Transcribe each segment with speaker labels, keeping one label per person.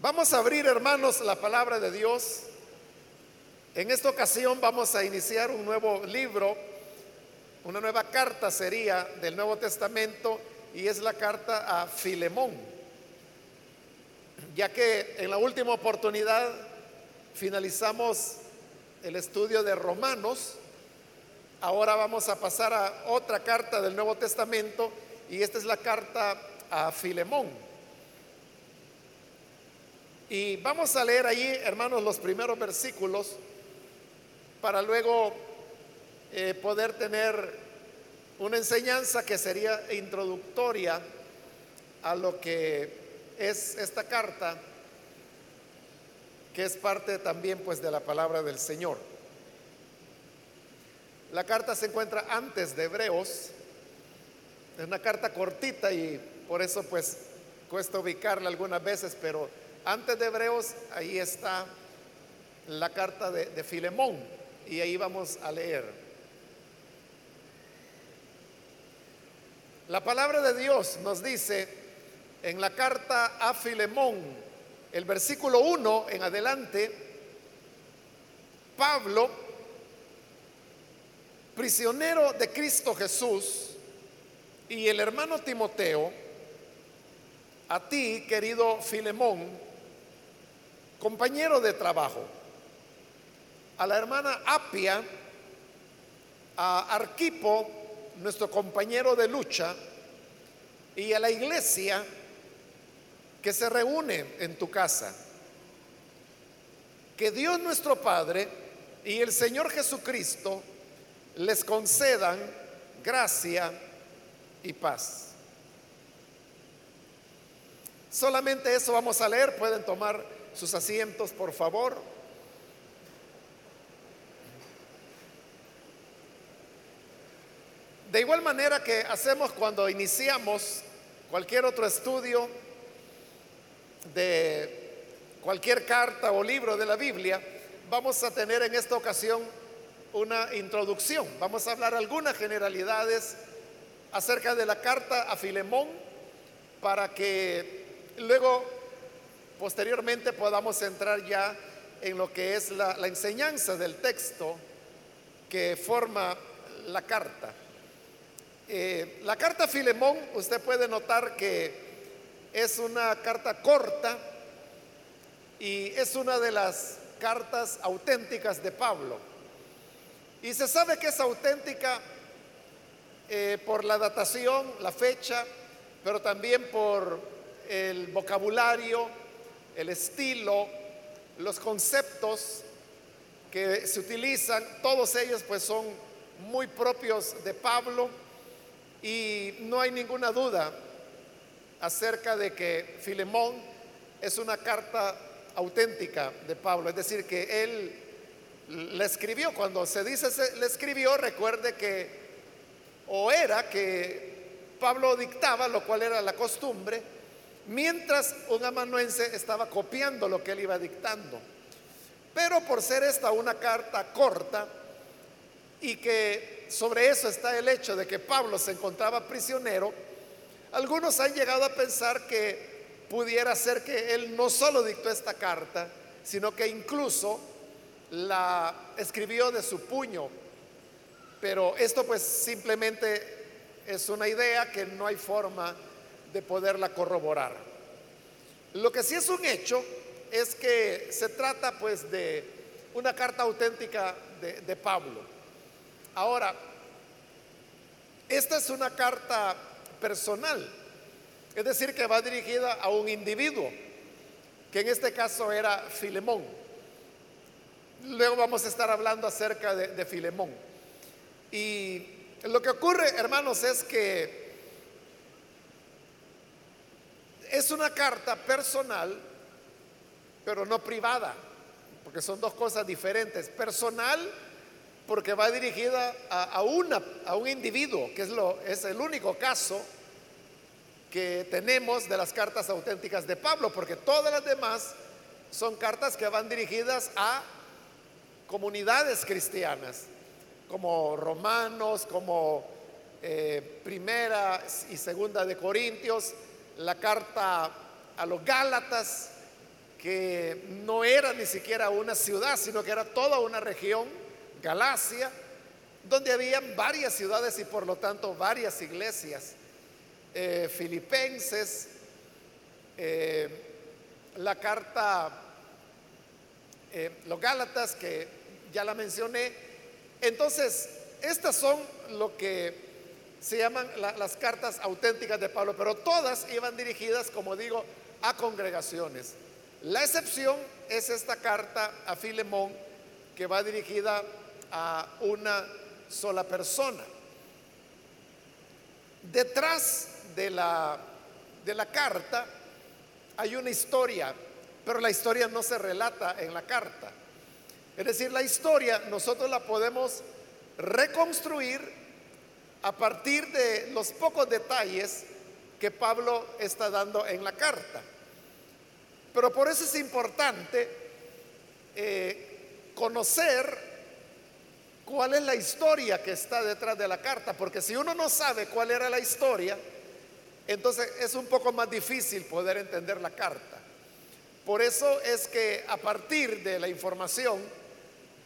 Speaker 1: Vamos a abrir, hermanos, la palabra de Dios. En esta ocasión vamos a iniciar un nuevo libro, una nueva carta sería del Nuevo Testamento y es la carta a Filemón. Ya que en la última oportunidad finalizamos el estudio de Romanos, ahora vamos a pasar a otra carta del Nuevo Testamento y esta es la carta a Filemón. Y vamos a leer allí, hermanos, los primeros versículos para luego eh, poder tener una enseñanza que sería introductoria a lo que es esta carta, que es parte también pues de la palabra del Señor. La carta se encuentra antes de Hebreos, es una carta cortita y por eso pues cuesta ubicarla algunas veces, pero antes de Hebreos, ahí está la carta de, Filemón y ahí vamos a leer. La palabra de Dios nos dice en la carta a Filemón, el versículo 1 en adelante, Pablo, prisionero de Cristo Jesús, y el hermano Timoteo, a ti, querido Filemón, compañero de trabajo, a la hermana Apia, a Arquipo, nuestro compañero de lucha, y a la iglesia que se reúne en tu casa. Que Dios nuestro Padre y el Señor Jesucristo les concedan gracia y paz. Solamente eso vamos a leer, pueden tomar sus asientos, por favor. De igual manera que hacemos cuando iniciamos cualquier otro estudio de cualquier carta o libro de la Biblia, vamos a tener en esta ocasión una introducción. Vamos a hablar algunas generalidades acerca de la carta a Filemón para que luego posteriormente podamos entrar ya en lo que es la, enseñanza del texto que forma la carta. Eh, la carta a Filemón, usted puede notar que es una carta corta y es una de las cartas auténticas de Pablo. Y se sabe que es auténtica eh, por la datación, la fecha, pero también por el vocabulario, el estilo, los conceptos que se utilizan, todos ellos pues son muy propios de Pablo. Y no hay ninguna duda acerca de que Filemón es una carta auténtica de Pablo, es decir, que él la escribió, cuando se dice se, le escribió, recuerde que o era que Pablo dictaba, lo cual era la costumbre, mientras un amanuense estaba copiando lo que él iba dictando. Pero por ser esta una carta corta y que sobre eso está el hecho de que Pablo se encontraba prisionero, algunos han llegado a pensar que pudiera ser que él no solo dictó esta carta, sino que incluso la escribió de su puño. Pero esto pues simplemente es una idea que no hay forma de poderla corroborar. Lo que sí es un hecho es que se trata pues de una carta auténtica de, Pablo. Ahora, esta es una carta personal, es decir, que va dirigida a un individuo, que en este caso era Filemón. Luego vamos a estar hablando acerca de Filemón. Y lo que ocurre, hermanos, es que es una carta personal, pero no privada, porque son dos cosas diferentes. Personal, porque va dirigida a, una, a un individuo, que es, lo, es el único caso que tenemos de las cartas auténticas de Pablo, porque todas las demás son cartas que van dirigidas a comunidades cristianas, como Romanos, como eh, Primera y Segunda de Corintios, la carta a los Gálatas que no era ni siquiera una ciudad, sino que era toda una región, Galacia, donde había varias ciudades y por lo tanto varias iglesias, eh, filipenses, eh, la carta, eh, los Gálatas, que ya la mencioné. Entonces, estas son lo que se llaman las cartas auténticas de Pablo, pero todas iban dirigidas, como digo, a congregaciones. La excepción es esta carta a Filemón que va dirigida a una sola persona. Detrás de la, de la carta hay una historia, pero la historia no se relata en la carta. Es decir, la historia nosotros la podemos reconstruir a partir de los pocos detalles que Pablo está dando en la carta. Pero por eso es importante eh, conocer cuál es la historia que está detrás de la carta, porque si uno no sabe cuál era la historia, entonces es un poco más difícil poder entender la carta. Por eso es que a partir de la información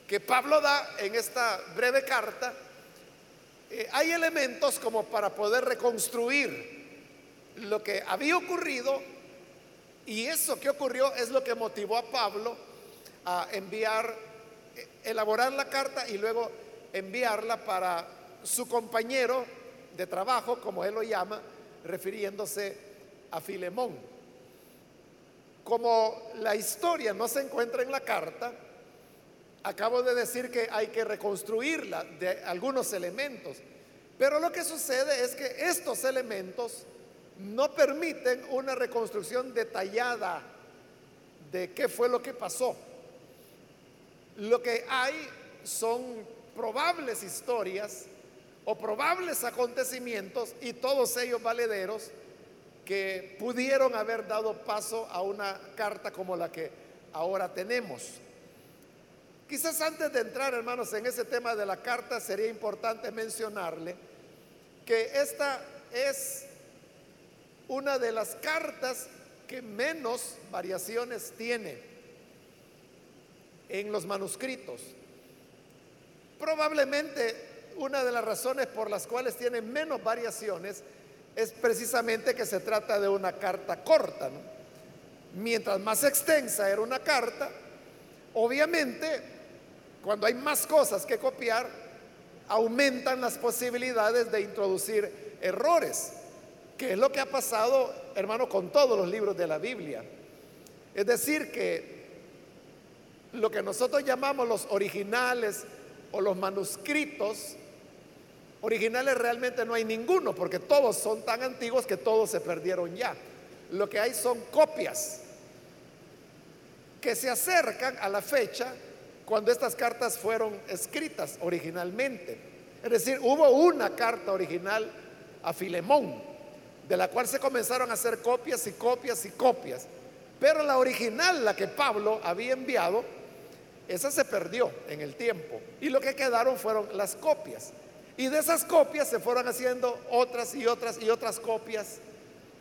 Speaker 1: que Pablo da en esta breve carta, eh, hay elementos como para poder reconstruir lo que había ocurrido y eso que ocurrió es lo que motivó a Pablo a enviar, eh, elaborar la carta y luego enviarla para su compañero de trabajo, como él lo llama, refiriéndose a Filemón. Como la historia no se encuentra en la carta, acabo de decir que hay que reconstruirla de algunos elementos, pero lo que sucede es que estos elementos no permiten una reconstrucción detallada de qué fue lo que pasó. Lo que hay son probables historias o probables acontecimientos y todos ellos valederos que pudieron haber dado paso a una carta como la que ahora tenemos. Quizás antes de entrar, hermanos, en ese tema de la carta, sería importante mencionarle que esta es una de las cartas que menos variaciones tiene en los manuscritos. Probablemente una de las razones por las cuales tiene menos variaciones es precisamente que se trata de una carta corta. Mientras más extensa era una carta, obviamente cuando hay más cosas que copiar, aumentan las posibilidades de introducir errores que es lo que ha pasado, hermano, con todos los libros de la Biblia. Es decir, que lo que nosotros llamamos los originales o los manuscritos, originales realmente no hay ninguno, porque todos son tan antiguos que todos se perdieron ya. Lo que hay son copias que se acercan a la fecha cuando estas cartas fueron escritas originalmente. Es decir, hubo una carta original a Filemón, de la cual se comenzaron a hacer copias y copias y copias. Pero la original, la que Pablo había enviado, esa se perdió en el tiempo. Y lo que quedaron fueron las copias. Y de esas copias se fueron haciendo otras y otras y otras copias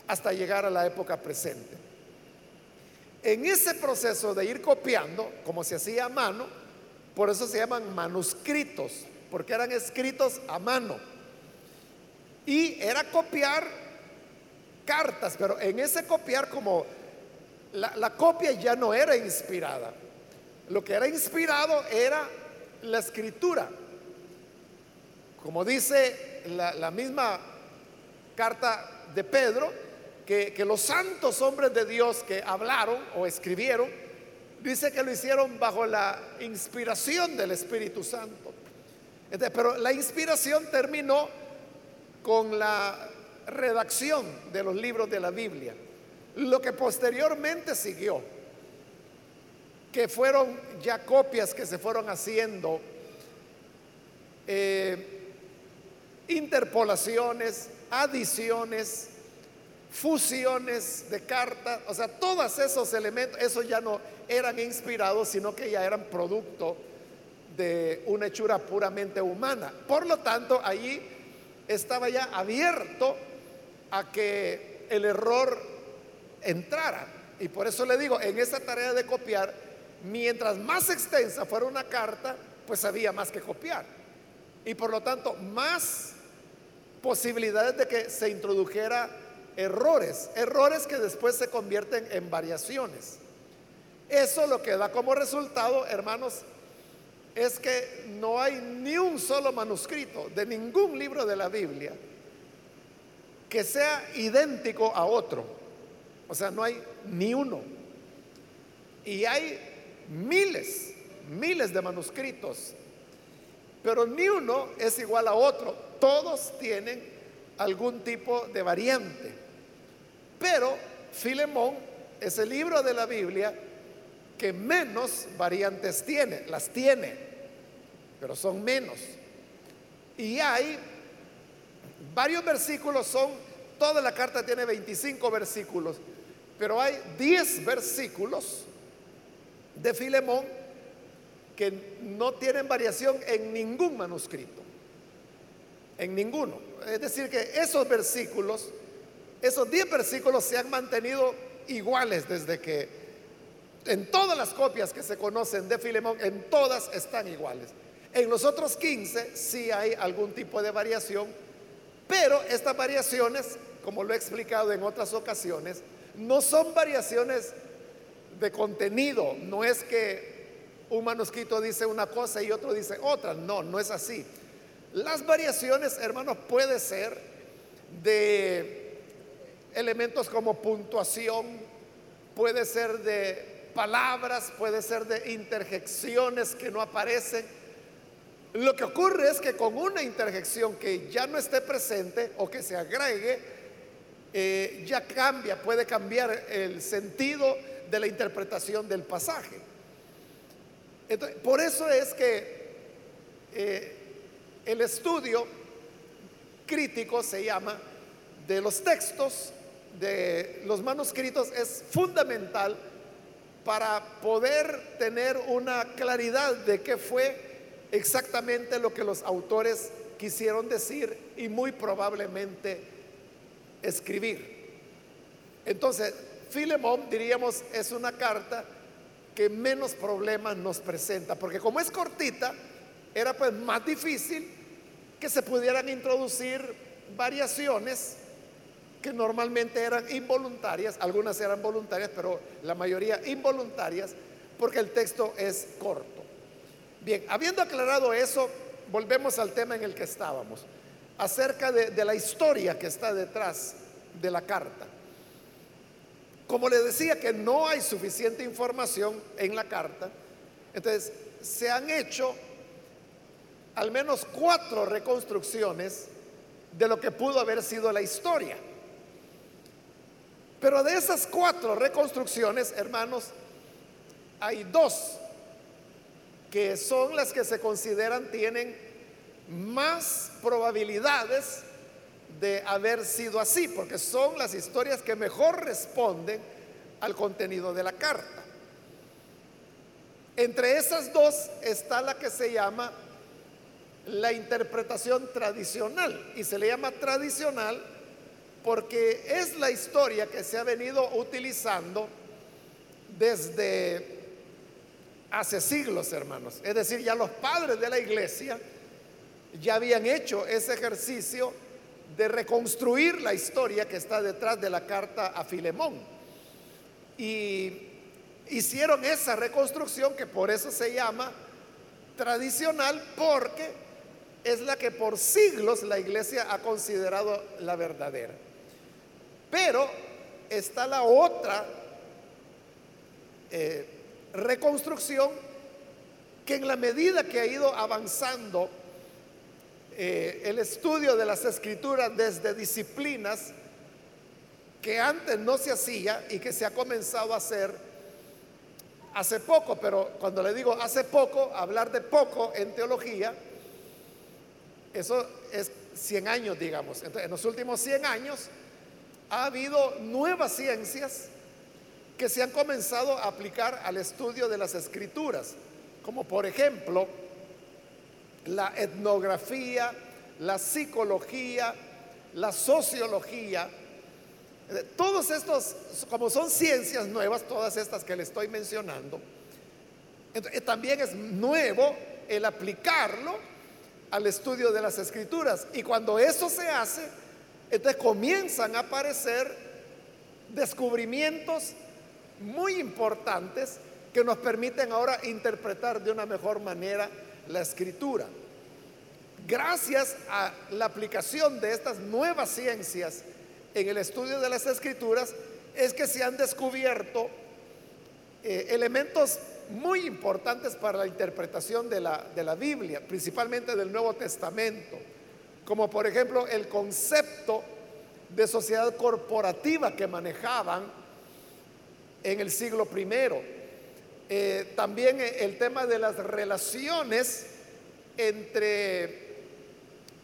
Speaker 1: hasta llegar a la época presente. En ese proceso de ir copiando, como se hacía a mano, por eso se llaman manuscritos, porque eran escritos a mano. Y era copiar cartas, pero en ese copiar como la, copia ya no era inspirada. Lo que era inspirado era la escritura. Como dice la, misma carta de Pedro, que, los santos hombres de Dios que hablaron o escribieron, dice que lo hicieron bajo la inspiración del Espíritu Santo. pero la inspiración terminó con la redacción de los libros de la Biblia. Lo que posteriormente siguió, que fueron ya copias que se fueron haciendo, eh, interpolaciones, adiciones, fusiones de cartas, o sea, todos esos elementos, esos ya no eran inspirados, sino que ya eran producto de una hechura puramente humana. Por lo tanto, allí estaba ya abierto a que el error entrara. Y por eso le digo, en esa tarea de copiar, mientras más extensa fuera una carta, pues había más que copiar. Y por lo tanto, más posibilidades de que se introdujera errores, errores que después se convierten en variaciones. Eso lo que da como resultado, hermanos, es que no hay ni un solo manuscrito de ningún libro de la Biblia que sea idéntico a otro. O sea, no hay ni uno. Y hay miles, miles de manuscritos, pero ni uno es igual a otro. Todos tienen algún tipo de variante. Pero Filemón es el libro de la Biblia que menos variantes tiene. Las tiene, pero son menos. Y hay varios versículos, son, toda la carta tiene 25 versículos, pero hay 10 versículos de Filemón que no tienen variación en ningún manuscrito. En ninguno. Es decir, que esos versículos, esos 10 versículos se han mantenido iguales desde que en todas las copias que se conocen de Filemón, en todas están iguales. En los otros 15 sí hay algún tipo de variación, pero estas variaciones, como lo he explicado en otras ocasiones, no son variaciones de contenido, no es que un manuscrito dice una cosa y otro dice otra, no, no es así. Las variaciones, hermanos, puede ser de elementos como puntuación, puede ser de palabras, puede ser de interjecciones que no aparecen. Lo que ocurre es que con una interjección que ya no esté presente o que se agregue, eh, ya cambia, puede cambiar el sentido de la interpretación del pasaje. por eso es que eh, el estudio crítico se llama de los textos, de los manuscritos, es fundamental para poder tener una claridad de qué fue exactamente lo que los autores quisieron decir y muy probablemente escribir. Entonces, Filemón, diríamos, es una carta que menos problemas nos presenta, porque como es cortita, era pues más difícil que se pudieran introducir variaciones que normalmente eran involuntarias, algunas eran voluntarias, pero la mayoría involuntarias, porque el texto es corto. Bien, habiendo aclarado eso, volvemos al tema en el que estábamos, acerca de, la historia que está detrás de la carta. Como le decía que no hay suficiente información en la carta, entonces se han hecho al menos cuatro reconstrucciones de lo que pudo haber sido la historia. Pero de esas cuatro reconstrucciones, hermanos, hay dos que son las que se consideran tienen más probabilidades de haber sido así, porque son las historias que mejor responden al contenido de la carta. Entre esas dos está la que se llama la interpretación tradicional, y se le llama tradicional porque es la historia que se ha venido utilizando desde hace siglos, hermanos. Es decir, ya los padres de la iglesia ya habían hecho ese ejercicio de reconstruir la historia que está detrás de la carta a Filemón. Y hicieron esa reconstrucción que por eso se llama tradicional, porque es la que por siglos la iglesia ha considerado la verdadera. Pero está la otra eh, reconstrucción que en la medida que ha ido avanzando eh, el estudio de las escrituras desde disciplinas que antes no se hacía y que se ha comenzado a hacer hace poco, pero cuando le digo hace poco, hablar de poco en teología, eso es 100 años, digamos. Entonces, en los últimos 100 años ha habido nuevas ciencias que se han comenzado a aplicar al estudio de las escrituras, como por ejemplo la etnografía, la psicología, la sociología, Todos estos, como son ciencias nuevas, todas estas que le estoy mencionando, también es nuevo el aplicarlo al estudio de las escrituras. Y cuando eso se hace, entonces comienzan a aparecer descubrimientos muy importantes que nos permiten ahora interpretar de una mejor manera la escritura. Gracias a la aplicación de estas nuevas ciencias en el estudio de las escrituras, es que se han descubierto eh, elementos muy importantes para la interpretación de la, de la Biblia, principalmente del Nuevo Testamento, como por ejemplo el concepto de sociedad corporativa que manejaban en el siglo primero. Eh, también el tema de las relaciones entre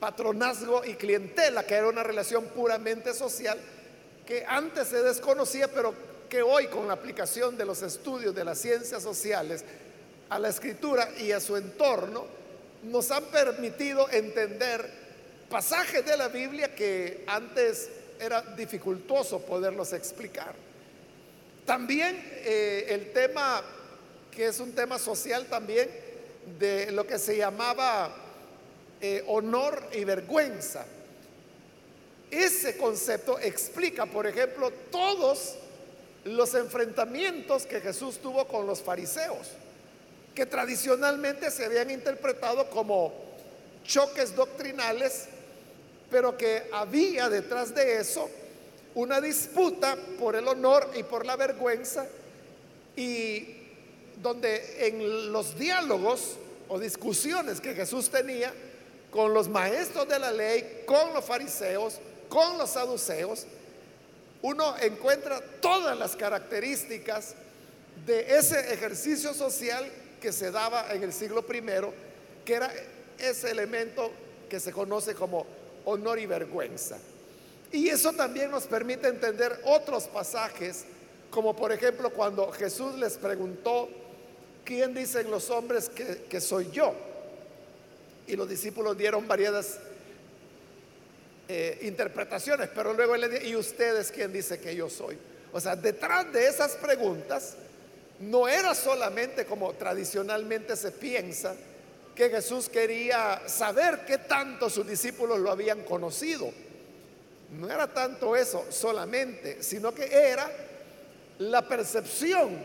Speaker 1: patronazgo y clientela, que era una relación puramente social, que antes se desconocía, pero que hoy con la aplicación de los estudios de las ciencias sociales a la escritura y a su entorno, nos han permitido entender pasajes de la Biblia que antes era dificultoso poderlos explicar. También eh, el tema, que es un tema social también, de lo que se llamaba eh, honor y vergüenza. Ese concepto explica, por ejemplo, todos los enfrentamientos que Jesús tuvo con los fariseos, que tradicionalmente se habían interpretado como choques doctrinales, pero que había detrás de eso una disputa por el honor y por la vergüenza, y donde en los diálogos o discusiones que Jesús tenía con los maestros de la ley, con los fariseos, con los saduceos, uno encuentra todas las características de ese ejercicio social que se daba en el siglo primero, que era ese elemento que se conoce como honor y vergüenza. Y eso también nos permite entender otros pasajes, como por ejemplo cuando Jesús les preguntó, ¿quién dicen los hombres que, soy yo? Y los discípulos dieron variadas eh, interpretaciones, pero luego él le dice, ¿y ustedes quién dice que yo soy? O sea, detrás de esas preguntas no era solamente como tradicionalmente se piensa, que Jesús quería saber qué tanto sus discípulos lo habían conocido. No era tanto eso solamente, sino que era la percepción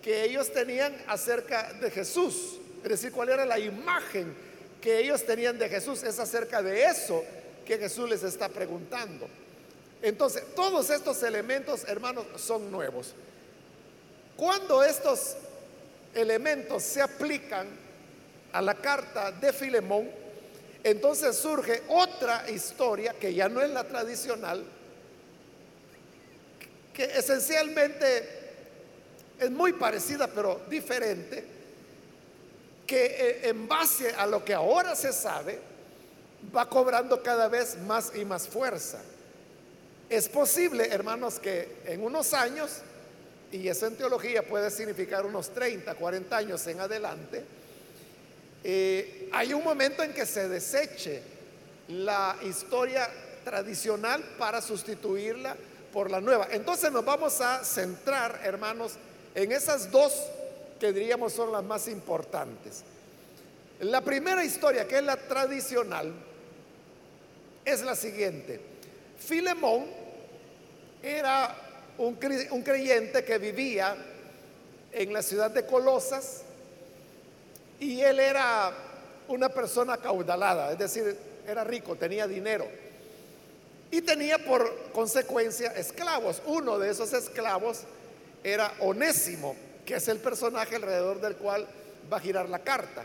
Speaker 1: que ellos tenían acerca de Jesús. Es decir, cuál era la imagen que ellos tenían de Jesús. Es acerca de eso que Jesús les está preguntando. Entonces, todos estos elementos, hermanos, son nuevos. Cuando estos elementos se aplican a la carta de Filemón, entonces surge otra historia que ya no es la tradicional, que esencialmente es muy parecida pero diferente, que eh, en base a lo que ahora se sabe, va cobrando cada vez más y más fuerza. Es posible, hermanos, que en unos años, y eso en teología puede significar unos 30, 40 años en adelante, eh, hay un momento en que se deseche la historia tradicional para sustituirla por la nueva. Entonces nos vamos a centrar, hermanos, en esas dos que diríamos son las más importantes. La primera historia, que es la tradicional, es la siguiente. Filemón era un, creyente que vivía en la ciudad de Colosas y él era una persona caudalada, es decir, era rico, tenía dinero y tenía por consecuencia esclavos. Uno de esos esclavos era Onésimo, que es el personaje alrededor del cual va a girar la carta.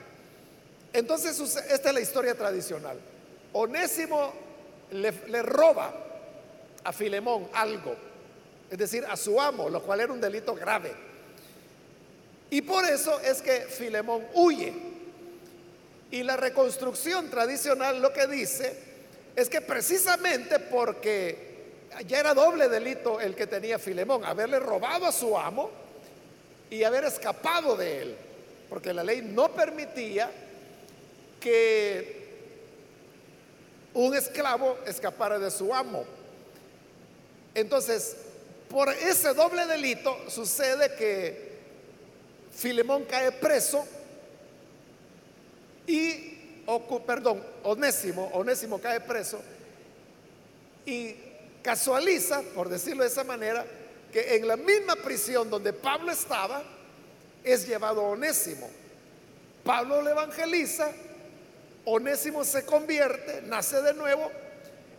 Speaker 1: Entonces, esta es la historia tradicional. Onésimo le, roba a Filemón algo, es decir, a su amo, lo cual era un delito grave. Y por eso es que Filemón huye. Y la reconstrucción tradicional lo que dice es que precisamente porque ya era doble delito el que tenía Filemón, haberle robado a su amo y haber escapado de él, porque la ley no permitía que un esclavo escapara de su amo. Entonces, por ese doble delito sucede que Filemón cae preso y, perdón, Onésimo, Onésimo cae preso y casualiza, por decirlo de esa manera, que en la misma prisión donde Pablo estaba, es llevado Onésimo. Pablo le evangeliza, Onésimo se convierte, nace de nuevo,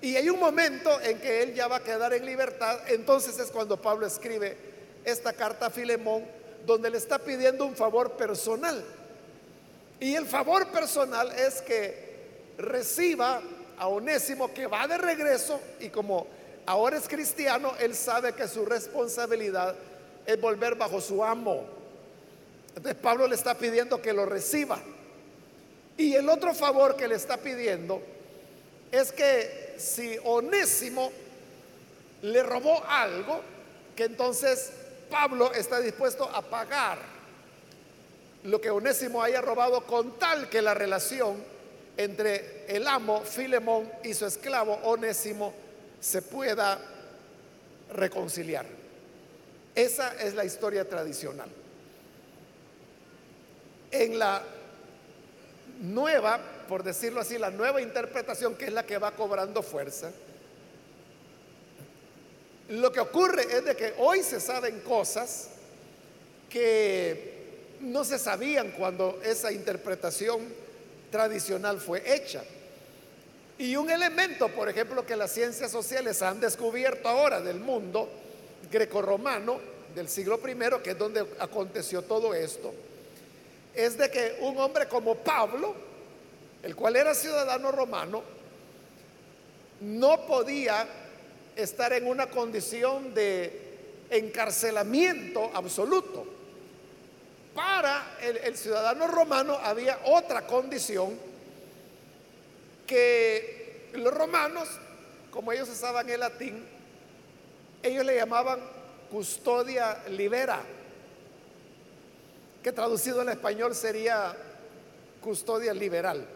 Speaker 1: y hay un momento en que él ya va a quedar en libertad. Entonces es cuando Pablo escribe esta carta a Filemón, donde le está pidiendo un favor personal. Y el favor personal es que reciba a Onésimo que va de regreso y como ahora es cristiano, él sabe que su responsabilidad es volver bajo su amo. Entonces Pablo le está pidiendo que lo reciba. Y el otro favor que le está pidiendo es que si Onésimo le robó algo, que entonces Pablo está dispuesto a pagar lo que Onésimo haya robado con tal que la relación entre el amo Filemón y su esclavo Onésimo se pueda reconciliar. Esa es la historia tradicional. En la nueva, por decirlo así, la nueva interpretación que es la que va cobrando fuerza, lo que ocurre es de que hoy se saben cosas que no se sabían cuando esa interpretación tradicional fue hecha. Y un elemento, por ejemplo, que las ciencias sociales han descubierto ahora del mundo grecorromano del siglo I, que es donde aconteció todo esto, es de que un hombre como Pablo, el cual era ciudadano romano, no podía estar en una condición de encarcelamiento absoluto. Para el, ciudadano romano había otra condición que los romanos, como ellos usaban el latín, ellos le llamaban custodia libera, que traducido al español sería custodia liberal.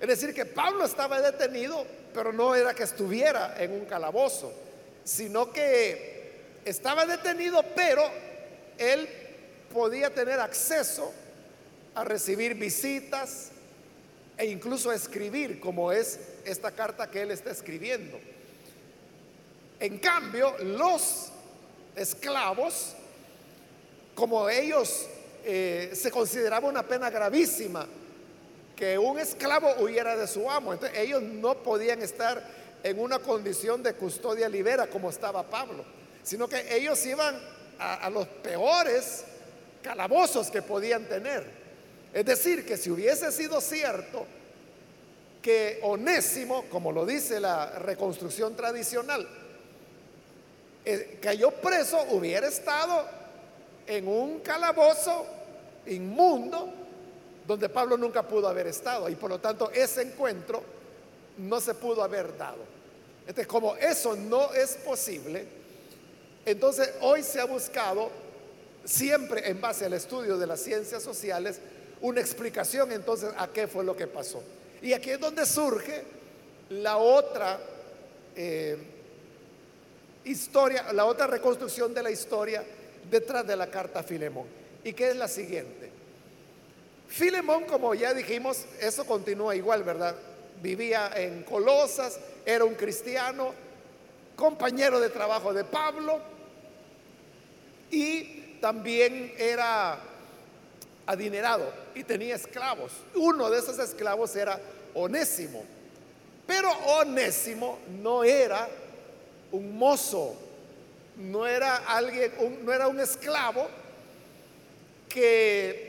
Speaker 1: Es decir, que Pablo estaba detenido pero no era que estuviera en un calabozo, sino que estaba detenido, pero él podía tener acceso a recibir visitas e incluso a escribir, como es esta carta que él está escribiendo. En cambio, los esclavos, como ellos eh, se consideraba una pena gravísima, que un esclavo huyera de su amo. Entonces ellos no podían estar en una condición de custodia libera como estaba Pablo, sino que ellos iban a, los peores calabozos que podían tener. Es decir, que si hubiese sido cierto que Onésimo, como lo dice la reconstrucción tradicional, eh, cayó preso, hubiera estado en un calabozo inmundo donde Pablo nunca pudo haber estado y por lo tanto ese encuentro no se pudo haber dado. Entonces, como eso no es posible, entonces hoy se ha buscado, siempre en base al estudio de las ciencias sociales, una explicación entonces a qué fue lo que pasó. Y aquí es donde surge la otra eh, historia, la otra reconstrucción de la historia detrás de la carta a Filemón, y que es la siguiente. Filemón, como ya dijimos, eso continúa igual, ¿verdad? Vivía en Colosas, era un cristiano, compañero de trabajo de Pablo y también era adinerado y tenía esclavos. Uno de esos esclavos era Onésimo. Pero Onésimo no era un mozo, no era alguien, no era un esclavo que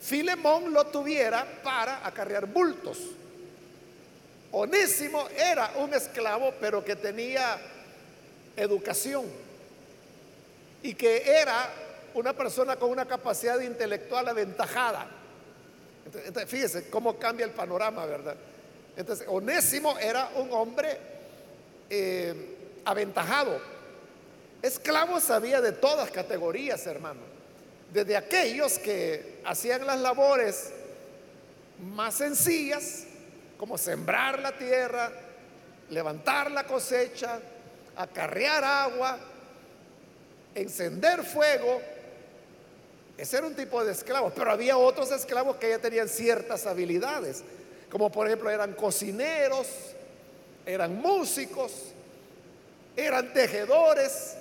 Speaker 1: Filemón lo tuviera para acarrear bultos. Onésimo era un esclavo, pero que tenía educación y que era una persona con una capacidad intelectual aventajada. Entonces, fíjese cómo cambia el panorama, ¿verdad? Entonces, Onésimo era un hombre eh, aventajado. Esclavo sabía de todas categorías, hermano desde aquellos que hacían las labores más sencillas, como sembrar la tierra, levantar la cosecha, acarrear agua, encender fuego. Ese era un tipo de esclavo, pero había otros esclavos que ya tenían ciertas habilidades, como por ejemplo eran cocineros, eran músicos, eran tejedores,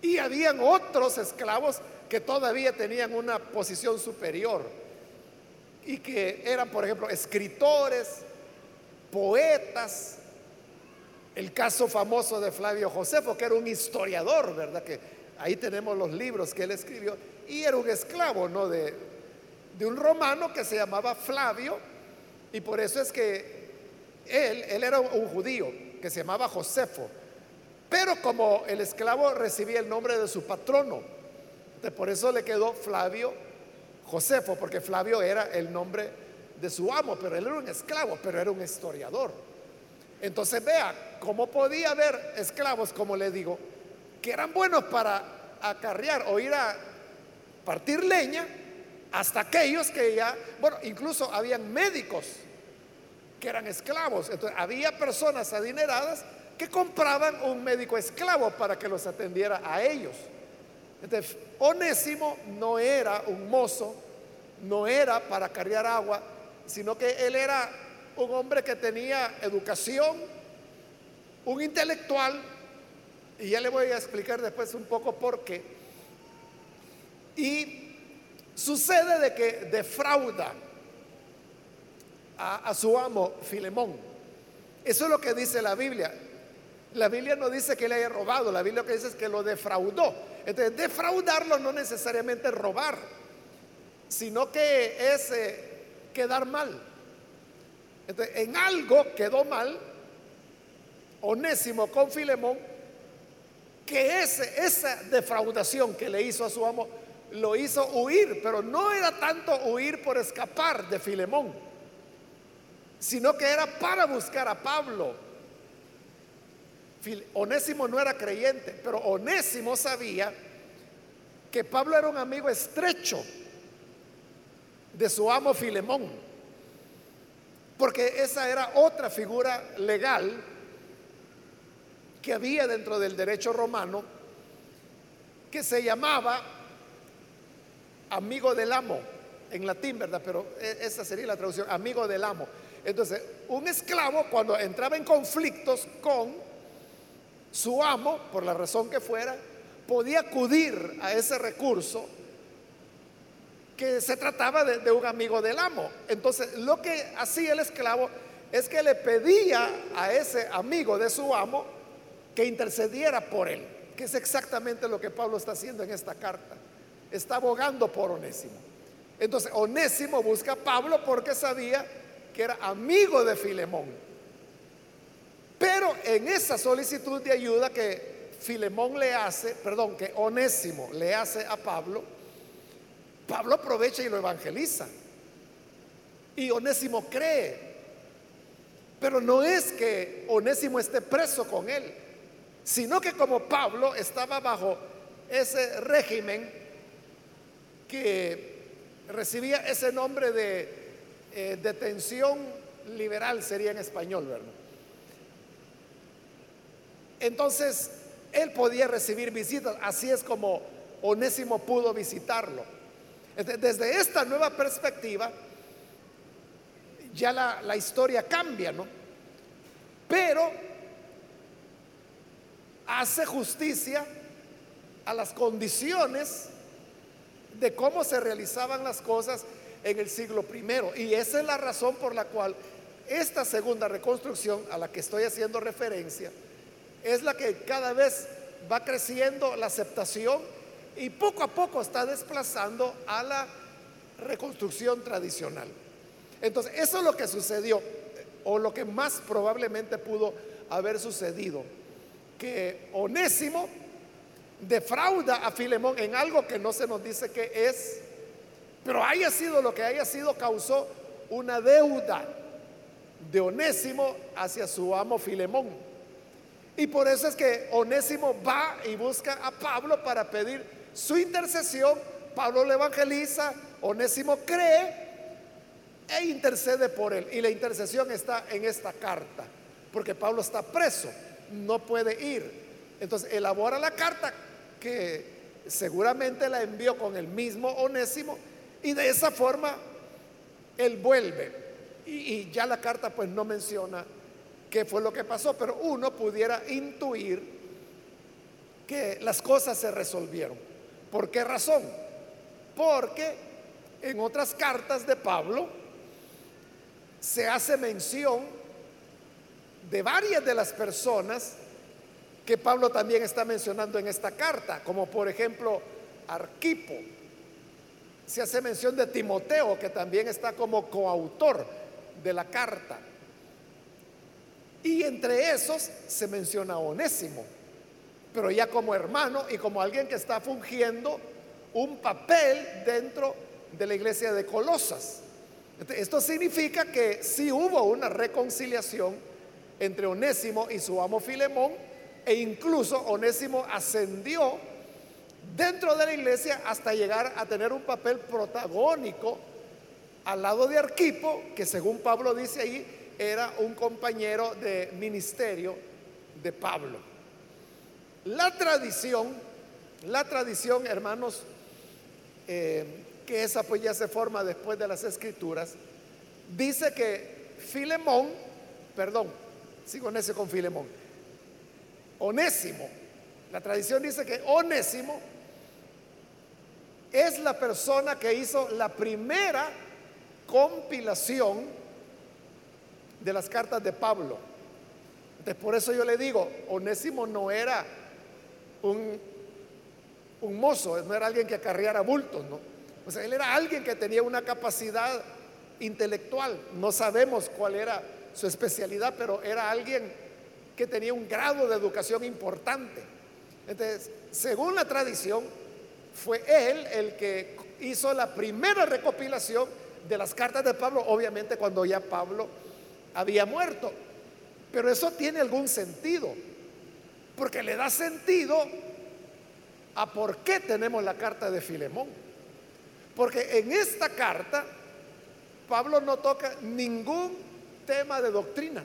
Speaker 1: y habían otros esclavos que todavía tenían una posición superior y que eran, por ejemplo, escritores, poetas. El caso famoso de Flavio Josefo, que era un historiador, ¿verdad? Que ahí tenemos los libros que él escribió. Y era un esclavo, ¿no? De, de un romano que se llamaba Flavio. Y por eso es que él, él era un judío que se llamaba Josefo. Pero como el esclavo recibía el nombre de su patrono, por eso le quedó Flavio Josefo, porque Flavio era el nombre de su amo, pero él era un esclavo, pero era un historiador. Entonces vea cómo podía haber esclavos, como le digo, que eran buenos para acarrear o ir a partir leña, hasta aquellos que ya, bueno, incluso habían médicos que eran esclavos. Entonces había personas adineradas que compraban un médico esclavo para que los atendiera a ellos. Entonces, Onésimo no era un mozo, no era para cargar agua, sino que él era un hombre que tenía educación, un intelectual, y ya le voy a explicar después un poco por qué. Y sucede de que defrauda a, a su amo Filemón. Eso es lo que dice la Biblia. La Biblia no dice que le haya robado, la Biblia lo que dice es que lo defraudó. Entonces, defraudarlo no necesariamente robar, sino que es eh, quedar mal. Entonces, en algo quedó mal, Onésimo con Filemón, que esa defraudación que le hizo a su amo lo hizo huir, pero no era tanto huir por escapar de Filemón, sino que era para buscar a Pablo Onésimo no era creyente, pero Onésimo sabía que Pablo era un amigo estrecho de su amo Filemón, porque esa era otra figura legal que había dentro del derecho romano que se llamaba amigo del amo en latín, ¿verdad? Pero e, esa sería la traducción, amigo del amo. Entonces, un esclavo cuando entraba en conflictos con su amo, por la razón que fuera, podía acudir a ese recurso que se trataba de, un amigo del amo. Entonces, lo que hacía el esclavo es que le pedía a ese amigo de su amo que intercediera por él, que es exactamente lo que Pablo está haciendo en esta carta. Está abogando por Onésimo. Entonces, Onésimo busca a Pablo porque sabía que era amigo de Filemón. Pero en esa solicitud de ayuda que Filemón le hace, perdón, que Onésimo le hace a Pablo, Pablo aprovecha y lo evangeliza. Y Onésimo cree. Pero no es que Onésimo esté preso con él, sino que como Pablo estaba bajo ese régimen que recibía ese nombre de eh, detención liberal, sería en español, ¿verdad? Entonces, él podía recibir visitas, así es como Onésimo pudo visitarlo. Desde esta nueva perspectiva, ya la, historia cambia, ¿no? Pero hace justicia a las condiciones de cómo se realizaban las cosas en el siglo primero. Y esa es la razón por la cual esta segunda reconstrucción a la que estoy haciendo referencia, es la que cada vez va creciendo la aceptación y poco a poco está desplazando a la reconstrucción tradicional. Entonces, eso es lo que sucedió, o lo que más probablemente pudo haber sucedido, que Onésimo defrauda a Filemón en algo que no se nos dice que es, pero haya sido lo que haya sido, causó una deuda de Onésimo hacia su amo Filemón. Y por eso es que Onésimo va y busca a Pablo para pedir su intercesión. Pablo le evangeliza, Onésimo cree e intercede por él. Y la intercesión está en esta carta, porque Pablo está preso. no puede ir. Entonces elabora la carta que seguramente la envió con el mismo onésimo y de esa forma él vuelve. Y, ya la carta pues no menciona qué fue lo que pasó, pero uno pudiera intuir que las cosas se resolvieron. ¿Por qué razón? Porque en otras cartas de Pablo se hace mención de varias de las personas que Pablo también está mencionando en esta carta, como por ejemplo Arquipo. Se hace mención de Timoteo, que también está como coautor de la carta. Y entre esos se menciona Onésimo, pero ya como hermano y como alguien que está fungiendo un papel dentro de la iglesia de Colosas. Esto significa que sí hubo una reconciliación entre Onésimo y su amo Filemón, e incluso Onésimo ascendió dentro de la iglesia hasta llegar a tener un papel protagónico al lado de Arquipo, que según Pablo dice ahí, era un compañero de ministerio de Pablo. La tradición, la tradición, hermanos, eh, que esa pues ya se forma después de las escrituras, dice que Filemón, perdón, sigo ese con Filemón, Onésimo. La tradición dice que Onésimo es la persona que hizo la primera compilación de las cartas de Pablo. Entonces, por eso yo le digo, Onésimo no era un, un mozo, no era alguien que acarreara bultos, ¿no? O él era alguien que tenía una capacidad intelectual. No sabemos cuál era su especialidad, pero era alguien que tenía un grado de educación importante. Entonces, según la tradición, fue él el que hizo la primera recopilación de las cartas de Pablo, obviamente cuando ya Pablo había muerto. Pero eso tiene algún sentido, porque le da sentido a por qué tenemos la carta de Filemón. Porque en esta carta Pablo no toca ningún tema de doctrina.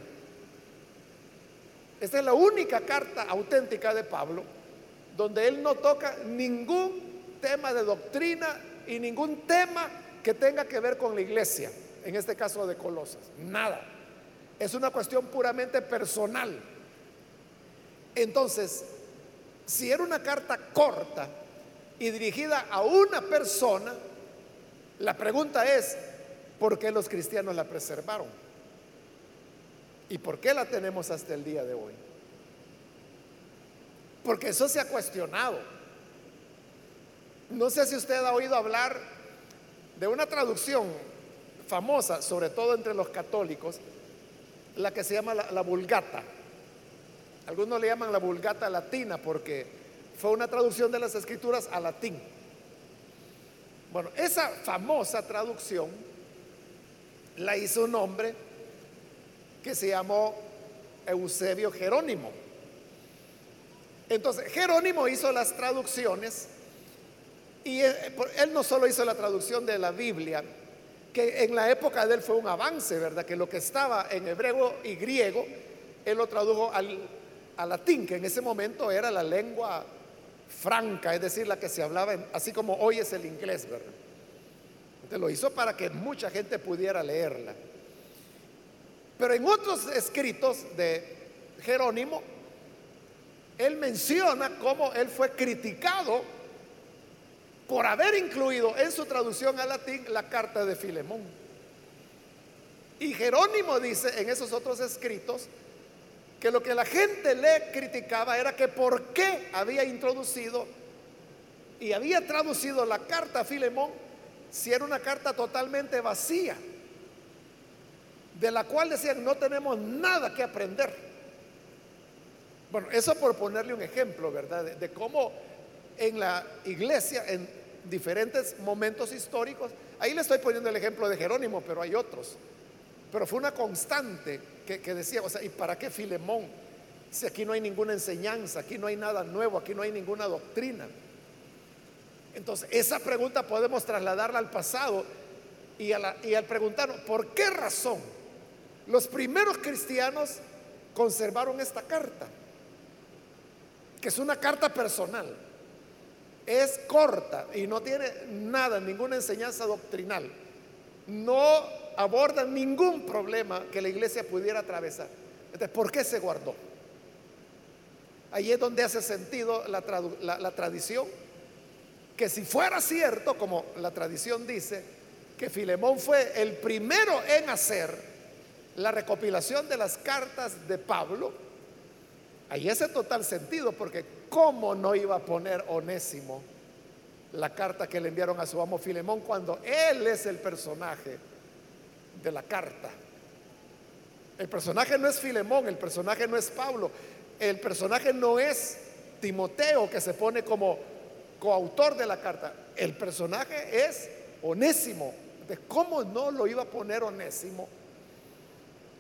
Speaker 1: Esta es la única carta auténtica de Pablo donde él no toca ningún tema de doctrina y ningún tema que tenga que ver con la iglesia, en este caso de Colosas. Nada. Es una cuestión puramente personal. Entonces, si era una carta corta y dirigida a una persona, la pregunta es, ¿por qué los cristianos la preservaron? ¿Y por qué la tenemos hasta el día de hoy? Porque eso se ha cuestionado. No sé si usted ha oído hablar de una traducción famosa, sobre todo entre los católicos, la que se llama la, vulgata. Algunos le llaman la vulgata latina porque fue una traducción de las escrituras a latín. Bueno, esa famosa traducción la hizo un hombre que se llamó Eusebio Jerónimo. Entonces, Jerónimo hizo las traducciones y él, no solo hizo la traducción de la Biblia, que en la época de él fue un avance, ¿verdad? Que lo que estaba en hebreo y griego, él lo tradujo al, latín, que en ese momento era la lengua franca, es decir, la que se hablaba, así como hoy es el inglés, ¿verdad? Entonces lo hizo para que mucha gente pudiera leerla. Pero en otros escritos de Jerónimo, él menciona cómo él fue criticado por haber incluido en su traducción al latín la carta de Filemón. Y Jerónimo dice en esos otros escritos que lo que la gente le criticaba era que por qué había introducido y había traducido la carta a Filemón si era una carta totalmente vacía de la cual decían no tenemos nada que aprender. Bueno, eso por ponerle un ejemplo, ¿verdad? De, cómo en la iglesia, en diferentes momentos históricos, ahí le estoy poniendo el ejemplo de Jerónimo, pero hay otros. Pero fue una constante que, que decía, o sea, ¿y para qué Filemón? Si aquí no hay ninguna enseñanza, aquí no hay nada nuevo, aquí no hay ninguna doctrina. Entonces, esa pregunta podemos trasladarla al pasado y, y al preguntarnos, ¿por qué razón los primeros cristianos conservaron esta carta. que es una carta personal. Es corta y no tiene nada, ninguna enseñanza doctrinal. No aborda ningún problema que la iglesia pudiera atravesar. Entonces, ¿por qué se guardó? Ahí es donde hace sentido la, la tradición, que si fuera cierto, como la tradición dice, que Filemón fue el primero en hacer la recopilación de las cartas de Pablo, ahí hace total sentido, porque ¿cómo no iba a poner Onésimo la carta que le enviaron a su amo Filemón cuando él es el personaje de la carta? El personaje no es Filemón, el personaje no es Pablo, el personaje no es Timoteo que se pone como coautor de la carta, el personaje es Onésimo. ¿Cómo no lo iba a poner Onésimo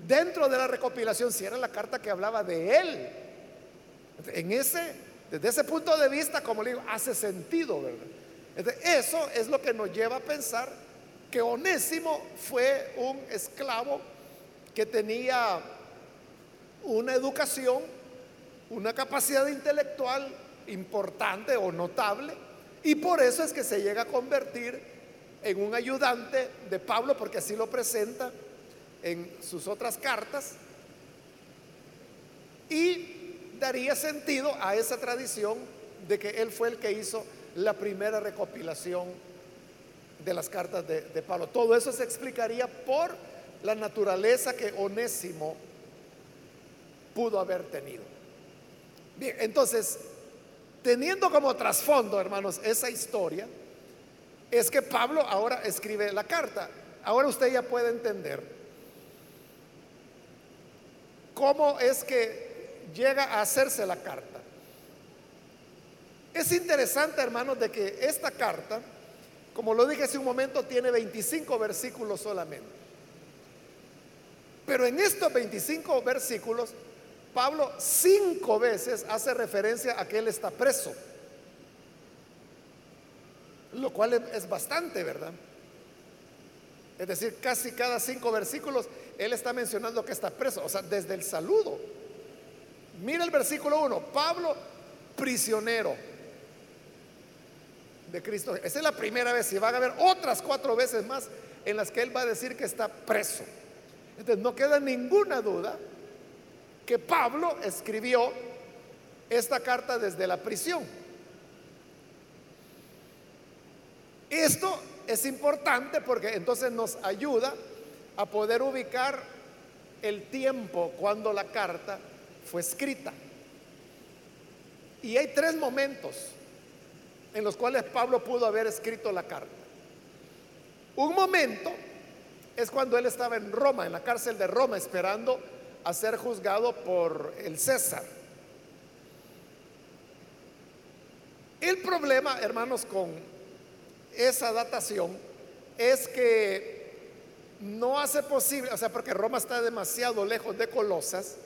Speaker 1: dentro de la recopilación si era la carta que hablaba de él? En ese, desde ese punto de vista, como le digo, hace sentido, ¿verdad? eso es lo que nos lleva a pensar que Onésimo fue un esclavo que tenía una educación, una capacidad intelectual importante o notable, y por eso es que se llega a convertir en un ayudante de Pablo, porque así lo presenta en sus otras cartas, y daría sentido a esa tradición de que él fue el que hizo la primera recopilación de las cartas de, Pablo. Todo eso se explicaría por la naturaleza que Onésimo pudo haber tenido. Bien, entonces, teniendo como trasfondo, hermanos, esa historia, es que Pablo ahora escribe la carta. Ahora usted ya puede entender cómo es que llega a hacerse la carta. Es interesante, hermanos, de que esta carta, como lo dije hace un momento, tiene 25 versículos solamente. Pero en estos 25 versículos, Pablo cinco veces hace referencia a que él está preso. Lo cual es bastante, ¿verdad? Es decir, casi cada cinco versículos él está mencionando que está preso, o sea, desde el saludo. Mira el versículo 1, Pablo prisionero de Cristo. Esa es la primera vez y van a haber otras cuatro veces más en las que él va a decir que está preso. Entonces no queda ninguna duda que Pablo escribió esta carta desde la prisión. Esto es importante porque entonces nos ayuda a poder ubicar el tiempo cuando la carta fue escrita. Y hay tres momentos en los cuales Pablo pudo haber escrito la carta. Un momento es cuando él estaba en Roma, en la cárcel de Roma, esperando a ser juzgado por el César. El problema, hermanos, con esa datación es que no hace posible, o sea, porque Roma está demasiado lejos de Colosas.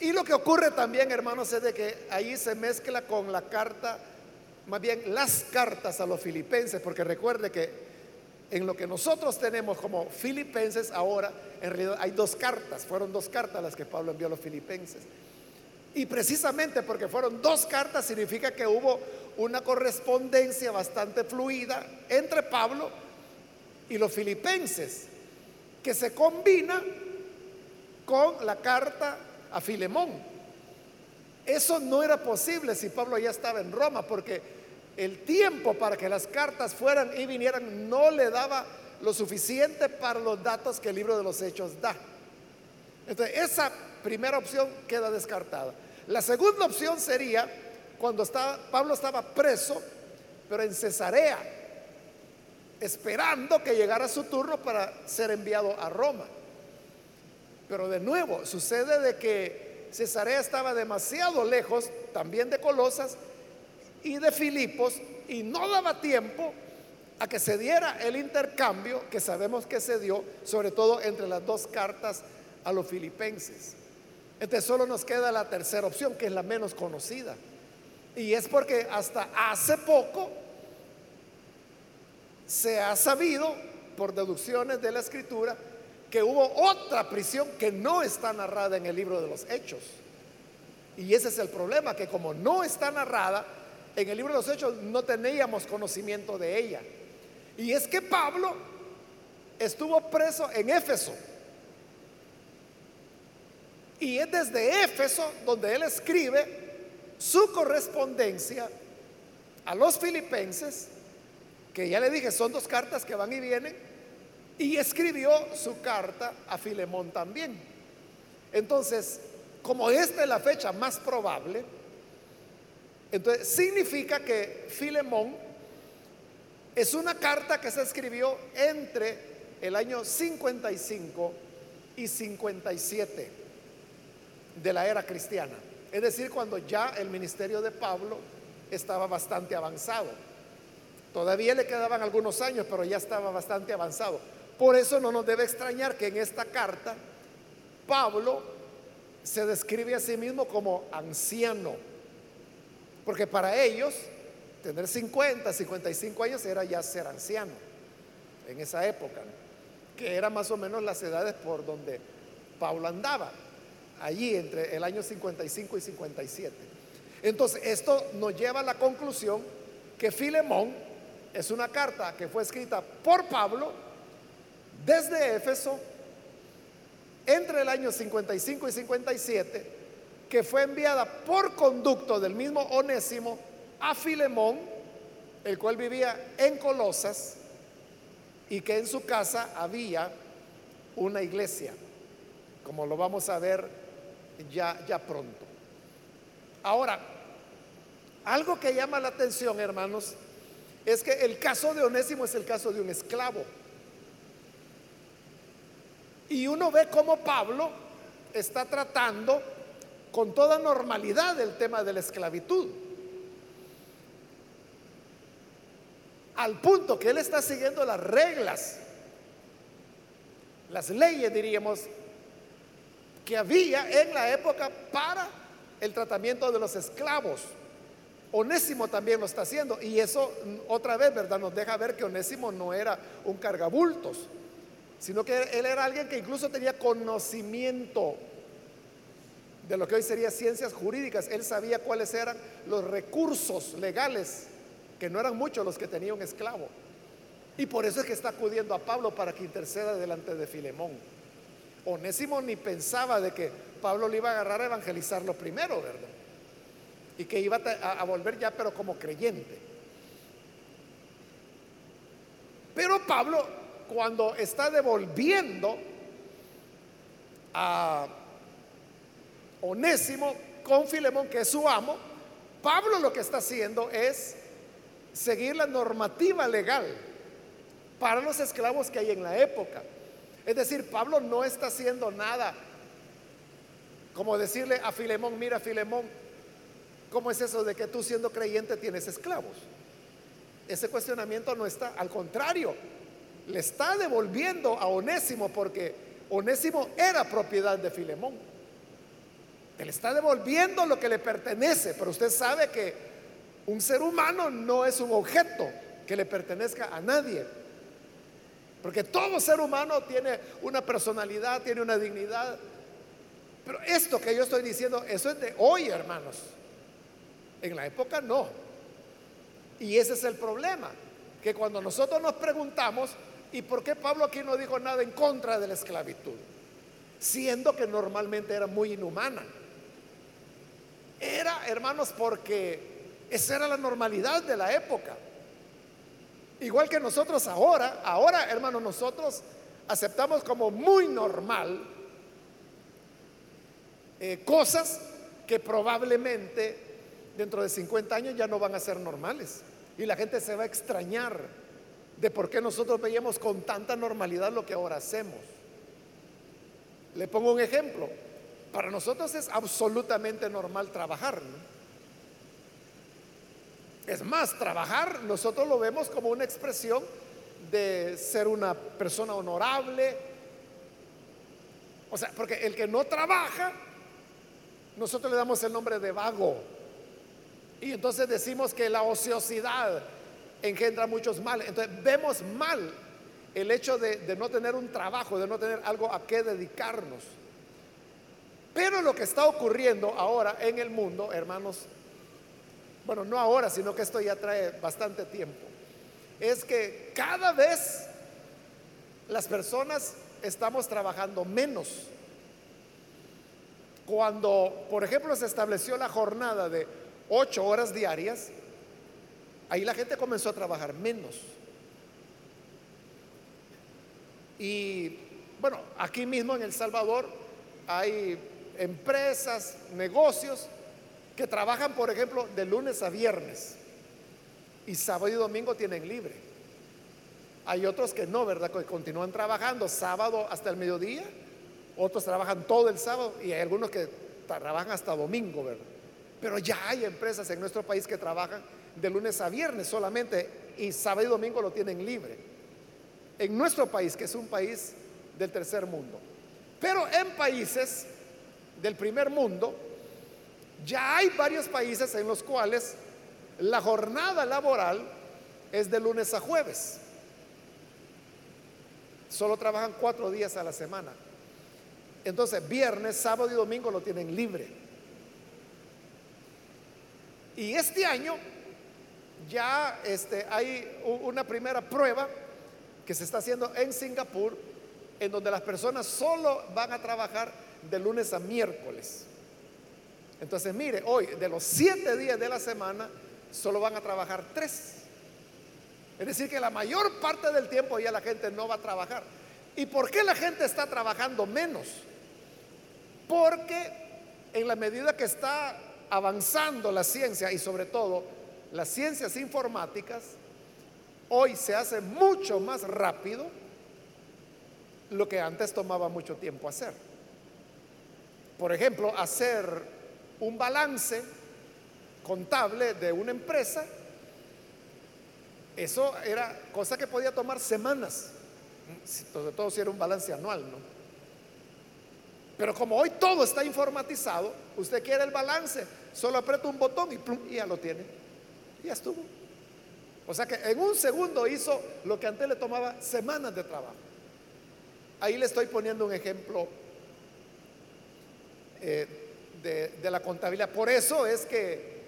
Speaker 1: Y lo que ocurre también, hermanos, es de que ahí se mezcla con la carta, más bien las cartas a los filipenses, porque recuerde que en lo que nosotros tenemos como filipenses ahora, en realidad hay dos cartas, fueron dos cartas las que Pablo envió a los filipenses. Y precisamente porque fueron dos cartas significa que hubo una correspondencia bastante fluida entre Pablo y los filipenses, que se combina con la carta a Filemón. Eso no era posible si Pablo ya estaba en Roma, porque el tiempo para que las cartas fueran y vinieran no le daba lo suficiente para los datos que el libro de los hechos da. Entonces, esa primera opción queda descartada. La segunda opción sería cuando estaba, Pablo estaba preso, pero en Cesarea, esperando que llegara su turno para ser enviado a Roma. Pero de nuevo, sucede de que Cesarea estaba demasiado lejos, también de Colosas, y de Filipos y no daba tiempo a que se diera el intercambio que sabemos que se dio, sobre todo entre las dos cartas a los filipenses. Entonces solo nos queda la tercera opción, que es la menos conocida. Y es porque hasta hace poco se ha sabido, por deducciones de la escritura, que hubo otra prisión que no está narrada en el libro de los hechos. Y ese es el problema, que como no está narrada, en el libro de los Hechos no teníamos conocimiento de ella. Y es que Pablo estuvo preso en Éfeso. Y es desde Éfeso donde él escribe su correspondencia a los filipenses, que ya le dije, son dos cartas que van y vienen, y escribió su carta a Filemón también. Entonces, como esta es la fecha más probable, entonces significa que Filemón es una carta que se escribió entre el año 55 y 57 de la era cristiana. Es decir, cuando ya el ministerio de Pablo estaba bastante avanzado. Todavía le quedaban algunos años, pero ya estaba bastante avanzado. Por eso no nos debe extrañar que en esta carta Pablo se describe a sí mismo como anciano. Porque para ellos, tener 50, 55 años era ya ser anciano en esa época, que era más o menos las edades por donde Pablo andaba allí entre el año 55 y 57. Entonces, esto nos lleva a la conclusión que Filemón es una carta que fue escrita por Pablo desde Éfeso entre el año 55 y 57, que fue enviada por conducto del mismo Onésimo a Filemón, el cual vivía en Colosas, y que en su casa había una iglesia, como lo vamos a ver ya, ya pronto. Ahora, algo que llama la atención, hermanos, es que el caso de Onésimo es el caso de un esclavo. Y uno ve cómo Pablo está tratando con toda normalidad el tema de la esclavitud. Al punto que él está siguiendo las reglas, las leyes, diríamos, que había en la época para el tratamiento de los esclavos. Onésimo también lo está haciendo y eso otra vez, ¿verdad? Nos deja ver que Onésimo no era un cargabultos, sino que él era alguien que incluso tenía conocimiento de lo que hoy sería ciencias jurídicas. Él sabía cuáles eran los recursos legales, que no eran muchos los que tenía un esclavo. Y por eso es que está acudiendo a Pablo para que interceda delante de Filemón. Onésimo ni pensaba de que Pablo le iba a agarrar a evangelizarlo primero, ¿verdad? Y que iba a, volver ya, pero como creyente. Pero Pablo, cuando está devolviendo a Onésimo con Filemón, que es su amo, Pablo lo que está haciendo es seguir la normativa legal para los esclavos que hay en la época. Es decir, Pablo no está haciendo nada como decirle a Filemón, mira Filemón, ¿cómo es eso de que tú siendo creyente tienes esclavos? Ese cuestionamiento no está, al contrario, le está devolviendo a Onésimo porque Onésimo era propiedad de Filemón. Él está devolviendo lo que le pertenece, pero usted sabe que un ser humano no es un objeto que le pertenezca a nadie. Porque todo ser humano tiene una personalidad, tiene una dignidad. Pero esto que yo estoy diciendo, eso es de hoy, hermanos. En la época no. Y ese es el problema. Que cuando nosotros nos preguntamos, ¿y por qué Pablo aquí no dijo nada en contra de la esclavitud? Siendo que normalmente era muy inhumana. Era, hermanos, porque esa era la normalidad de la época. Igual que nosotros ahora, ahora hermanos, nosotros aceptamos como muy normal eh, cosas que probablemente dentro de 50 años ya no van a ser normales. Y la gente se va a extrañar de por qué nosotros veíamos con tanta normalidad lo que ahora hacemos. Le pongo un ejemplo. Para nosotros es absolutamente normal trabajar. Es más, trabajar nosotros lo vemos como una expresión de ser una persona honorable. O sea, porque el que no trabaja, nosotros le damos el nombre de vago. Y entonces decimos que la ociosidad engendra muchos males. Entonces vemos mal el hecho de, no tener un trabajo, de no tener algo a qué dedicarnos. Pero lo que está ocurriendo ahora en el mundo, hermanos, bueno, no ahora, sino que esto ya trae bastante tiempo, es que cada vez las personas estamos trabajando menos. Cuando, por ejemplo, se estableció la jornada de ocho horas diarias, ahí la gente comenzó a trabajar menos. Y bueno, aquí mismo en El Salvador hay empresas, negocios que trabajan, por ejemplo, de lunes a viernes y sábado y domingo tienen libre. Hay otros que no, ¿verdad? Que continúan trabajando sábado hasta el mediodía, otros trabajan todo el sábado y hay algunos que trabajan hasta domingo, ¿verdad? Pero ya hay empresas en nuestro país que trabajan de lunes a viernes solamente y sábado y domingo lo tienen libre. En nuestro país, que es un país del tercer mundo. Pero en países del primer mundo, ya hay varios países en los cuales la jornada laboral es de lunes a jueves. Solo trabajan cuatro días a la semana. Entonces, viernes, sábado y domingo lo tienen libre. Y este año ya este, hay una primera prueba que se está haciendo en Singapur, en donde las personas solo van a trabajar de lunes a miércoles. Entonces, mire, hoy de los siete días de la semana, solo van a trabajar tres. Es decir, que la mayor parte del tiempo ya la gente no va a trabajar. ¿Y por qué la gente está trabajando menos? Porque en la medida que está avanzando la ciencia y sobre todo las ciencias informáticas, hoy se hace mucho más rápido lo que antes tomaba mucho tiempo hacer. Por ejemplo, hacer un balance contable de una empresa, eso era cosa que podía tomar semanas, sobre todo si era un balance anual, ¿no? Pero como hoy todo está informatizado, usted quiere el balance, solo aprieta un botón y, plum, y ya lo tiene. Y ya estuvo. O sea que en un segundo hizo lo que antes le tomaba semanas de trabajo. Ahí le estoy poniendo un ejemplo eh, de, de la contabilidad. Por eso es que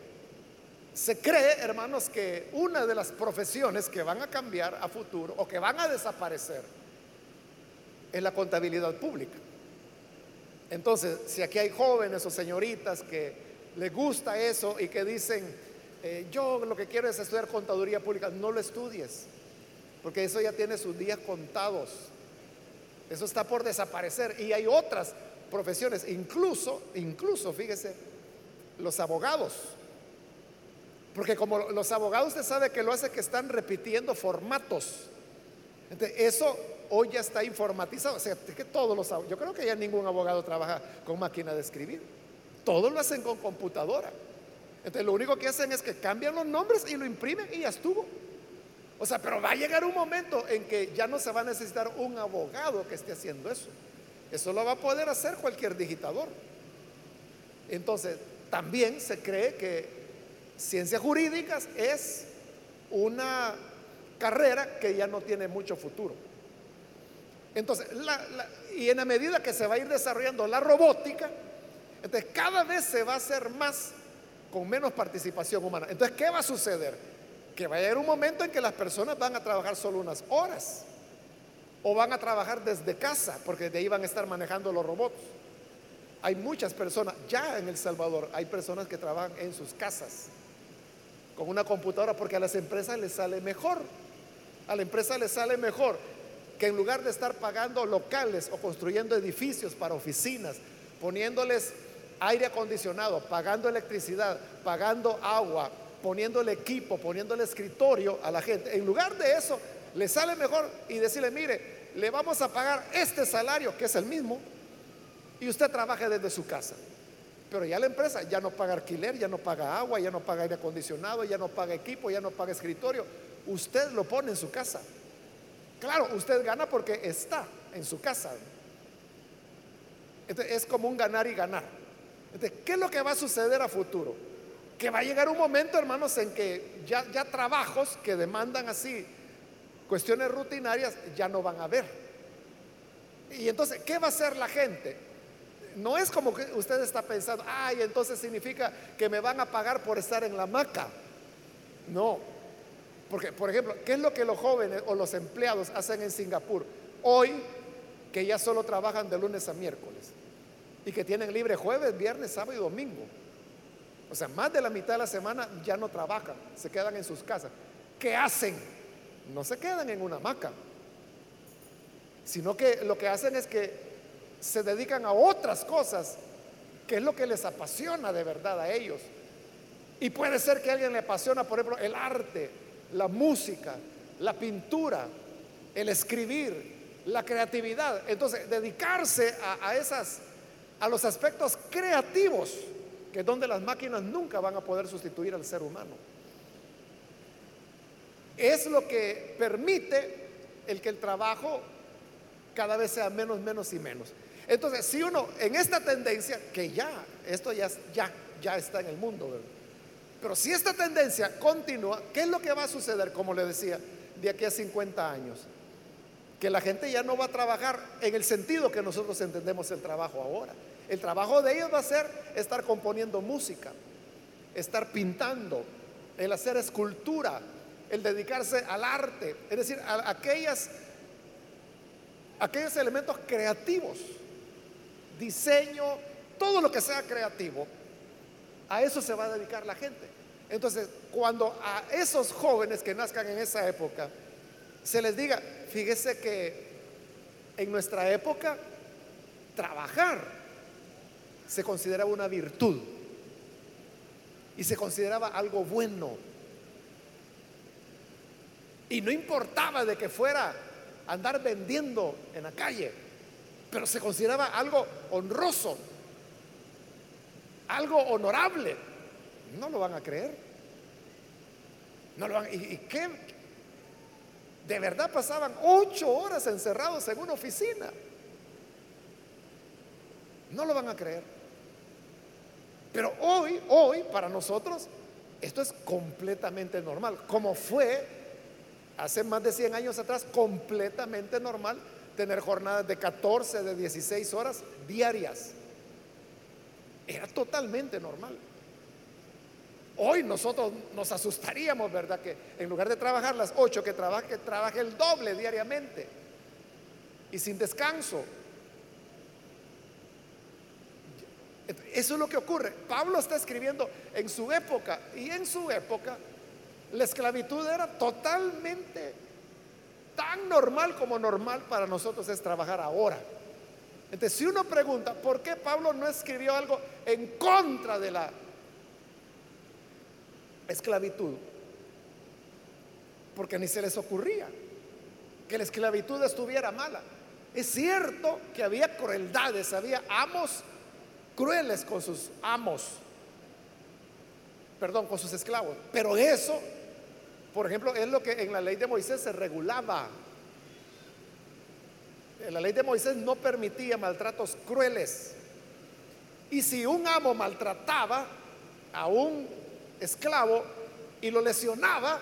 Speaker 1: se cree, hermanos, que una de las profesiones que van a cambiar a futuro o que van a desaparecer es la contabilidad pública. Entonces, si aquí hay jóvenes o señoritas que les gusta eso y que dicen, eh, yo lo que quiero es estudiar contaduría pública, no lo estudies, porque eso ya tiene sus días contados. Eso está por desaparecer. Y hay otras profesiones, incluso, incluso, fíjese, los abogados. Porque como los abogados usted sabe que lo hace que están repitiendo formatos. Entonces, eso hoy ya está informatizado. O que todos los yo creo que ya ningún abogado trabaja con máquina de escribir. Todos lo hacen con computadora. Entonces, lo único que hacen es que cambian los nombres y lo imprimen y ya estuvo. O sea, pero va a llegar un momento en que ya no se va a necesitar un abogado que esté haciendo eso. Eso lo va a poder hacer cualquier digitador. Entonces, también se cree que ciencias jurídicas es una carrera que ya no tiene mucho futuro. Entonces, y en la medida que se va a ir desarrollando la robótica, entonces cada vez se va a hacer más con menos participación humana. Entonces, ¿qué va a suceder? que va a haber un momento en que las personas van a trabajar solo unas horas o van a trabajar desde casa, porque de ahí van a estar manejando los robots. Hay muchas personas, ya en El Salvador, hay personas que trabajan en sus casas con una computadora porque a las empresas les sale mejor. A la empresa les sale mejor que en lugar de estar pagando locales o construyendo edificios para oficinas, poniéndoles aire acondicionado, pagando electricidad, pagando agua, poniendo el equipo, poniendo el escritorio a la gente. En lugar de eso, le sale mejor y decirle, mire, le vamos a pagar este salario, que es el mismo, y usted trabaje desde su casa. Pero ya la empresa ya no paga alquiler, ya no paga agua, ya no paga aire acondicionado, ya no paga equipo, ya no paga escritorio. Usted lo pone en su casa. Claro, usted gana porque está en su casa. Entonces, es como un ganar y ganar. Entonces, ¿qué es lo que va a suceder a futuro? que va a llegar un momento, hermanos, en que ya, ya trabajos que demandan así cuestiones rutinarias ya no van a haber. Y entonces, ¿qué va a hacer la gente? no es como que usted está pensando, ay, entonces significa que me van a pagar por estar en la hamaca. No, porque, por ejemplo, ¿qué es lo que los jóvenes o los empleados hacen en Singapur? Hoy, que ya solo trabajan de lunes a miércoles y que tienen libre jueves, viernes, sábado y domingo. O sea, más de la mitad de la semana ya no trabajan, se quedan en sus casas. ¿Qué hacen? No se quedan en una hamaca, sino que lo que hacen es que se dedican a otras cosas, que es lo que les apasiona de verdad a ellos. Y puede ser que a alguien le apasiona, por ejemplo, el arte, la música, la pintura, el escribir, la creatividad. Entonces, dedicarse a, a esas, a los aspectos creativos que es donde las máquinas nunca van a poder sustituir al ser humano. Es lo que permite el que el trabajo cada vez sea menos, menos y menos. Entonces, si uno en esta tendencia, que ya, esto ya, ya, ya está en el mundo, pero si esta tendencia continúa, ¿qué es lo que va a suceder, como le decía, de aquí a 50 años? Que la gente ya no va a trabajar en el sentido que nosotros entendemos el trabajo ahora. El trabajo de ellos va a ser estar componiendo música, estar pintando, el hacer escultura, el dedicarse al arte, es decir, a aquellas, aquellos elementos creativos, diseño, todo lo que sea creativo, a eso se va a dedicar la gente. Entonces, cuando a esos jóvenes que nazcan en esa época, se les diga, fíjese que en nuestra época, trabajar se consideraba una virtud y se consideraba algo bueno. Y no importaba de que fuera andar vendiendo en la calle, pero se consideraba algo honroso, algo honorable. No lo van a creer. No lo van, ¿Y, y qué? De verdad pasaban ocho horas encerrados en una oficina. No lo van a creer. Pero hoy, hoy, para nosotros, esto es completamente normal. Como fue hace más de 100 años atrás, completamente normal tener jornadas de 14, de 16 horas diarias. Era totalmente normal. Hoy nosotros nos asustaríamos, ¿verdad? Que en lugar de trabajar las 8, que trabaje, trabaje el doble diariamente y sin descanso. Eso es lo que ocurre. Pablo está escribiendo en su época y en su época la esclavitud era totalmente tan normal como normal para nosotros es trabajar ahora. Entonces, si uno pregunta, ¿por qué Pablo no escribió algo en contra de la esclavitud? Porque ni se les ocurría que la esclavitud estuviera mala. Es cierto que había crueldades, había amos crueles con sus amos, perdón, con sus esclavos. Pero eso, por ejemplo, es lo que en la ley de Moisés se regulaba. En la ley de Moisés no permitía maltratos crueles. Y si un amo maltrataba a un esclavo y lo lesionaba,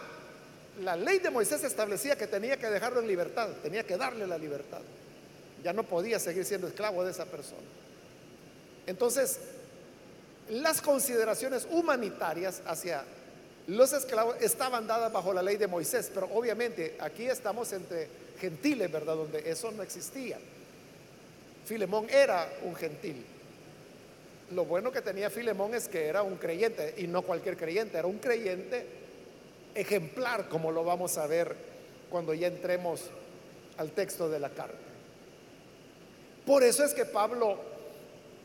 Speaker 1: la ley de Moisés establecía que tenía que dejarlo en libertad, tenía que darle la libertad. Ya no podía seguir siendo esclavo de esa persona. Entonces, las consideraciones humanitarias hacia los esclavos estaban dadas bajo la ley de Moisés, pero obviamente aquí estamos entre gentiles, ¿verdad? Donde eso no existía. Filemón era un gentil. Lo bueno que tenía Filemón es que era un creyente, y no cualquier creyente, era un creyente ejemplar, como lo vamos a ver cuando ya entremos al texto de la carta. Por eso es que Pablo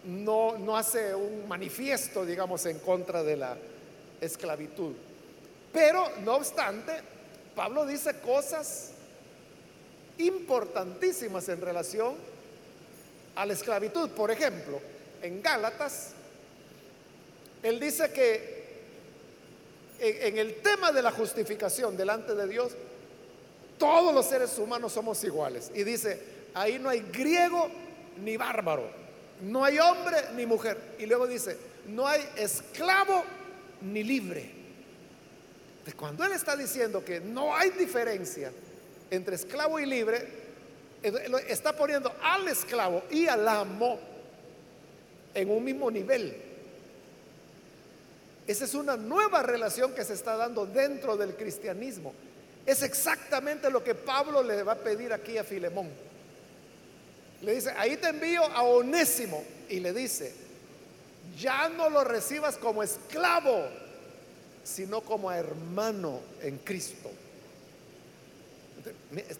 Speaker 1: no, no hace un manifiesto, digamos, en contra de la esclavitud. Pero, no obstante, Pablo dice cosas importantísimas en relación a la esclavitud. Por ejemplo, en Gálatas, él dice que en, el tema de la justificación delante de Dios, todos los seres humanos somos iguales. Y dice, ahí no hay griego ni bárbaro no hay hombre ni mujer. Y luego dice, no hay esclavo ni libre. cuando él está diciendo que no hay diferencia entre esclavo y libre, está poniendo al esclavo y al amo en un mismo nivel. Esa es una nueva relación que se está dando dentro del cristianismo. Es exactamente lo que Pablo le va a pedir aquí a Filemón. Le dice, ahí te envío a Onésimo. Y le dice, ya no lo recibas como esclavo, sino como hermano en Cristo.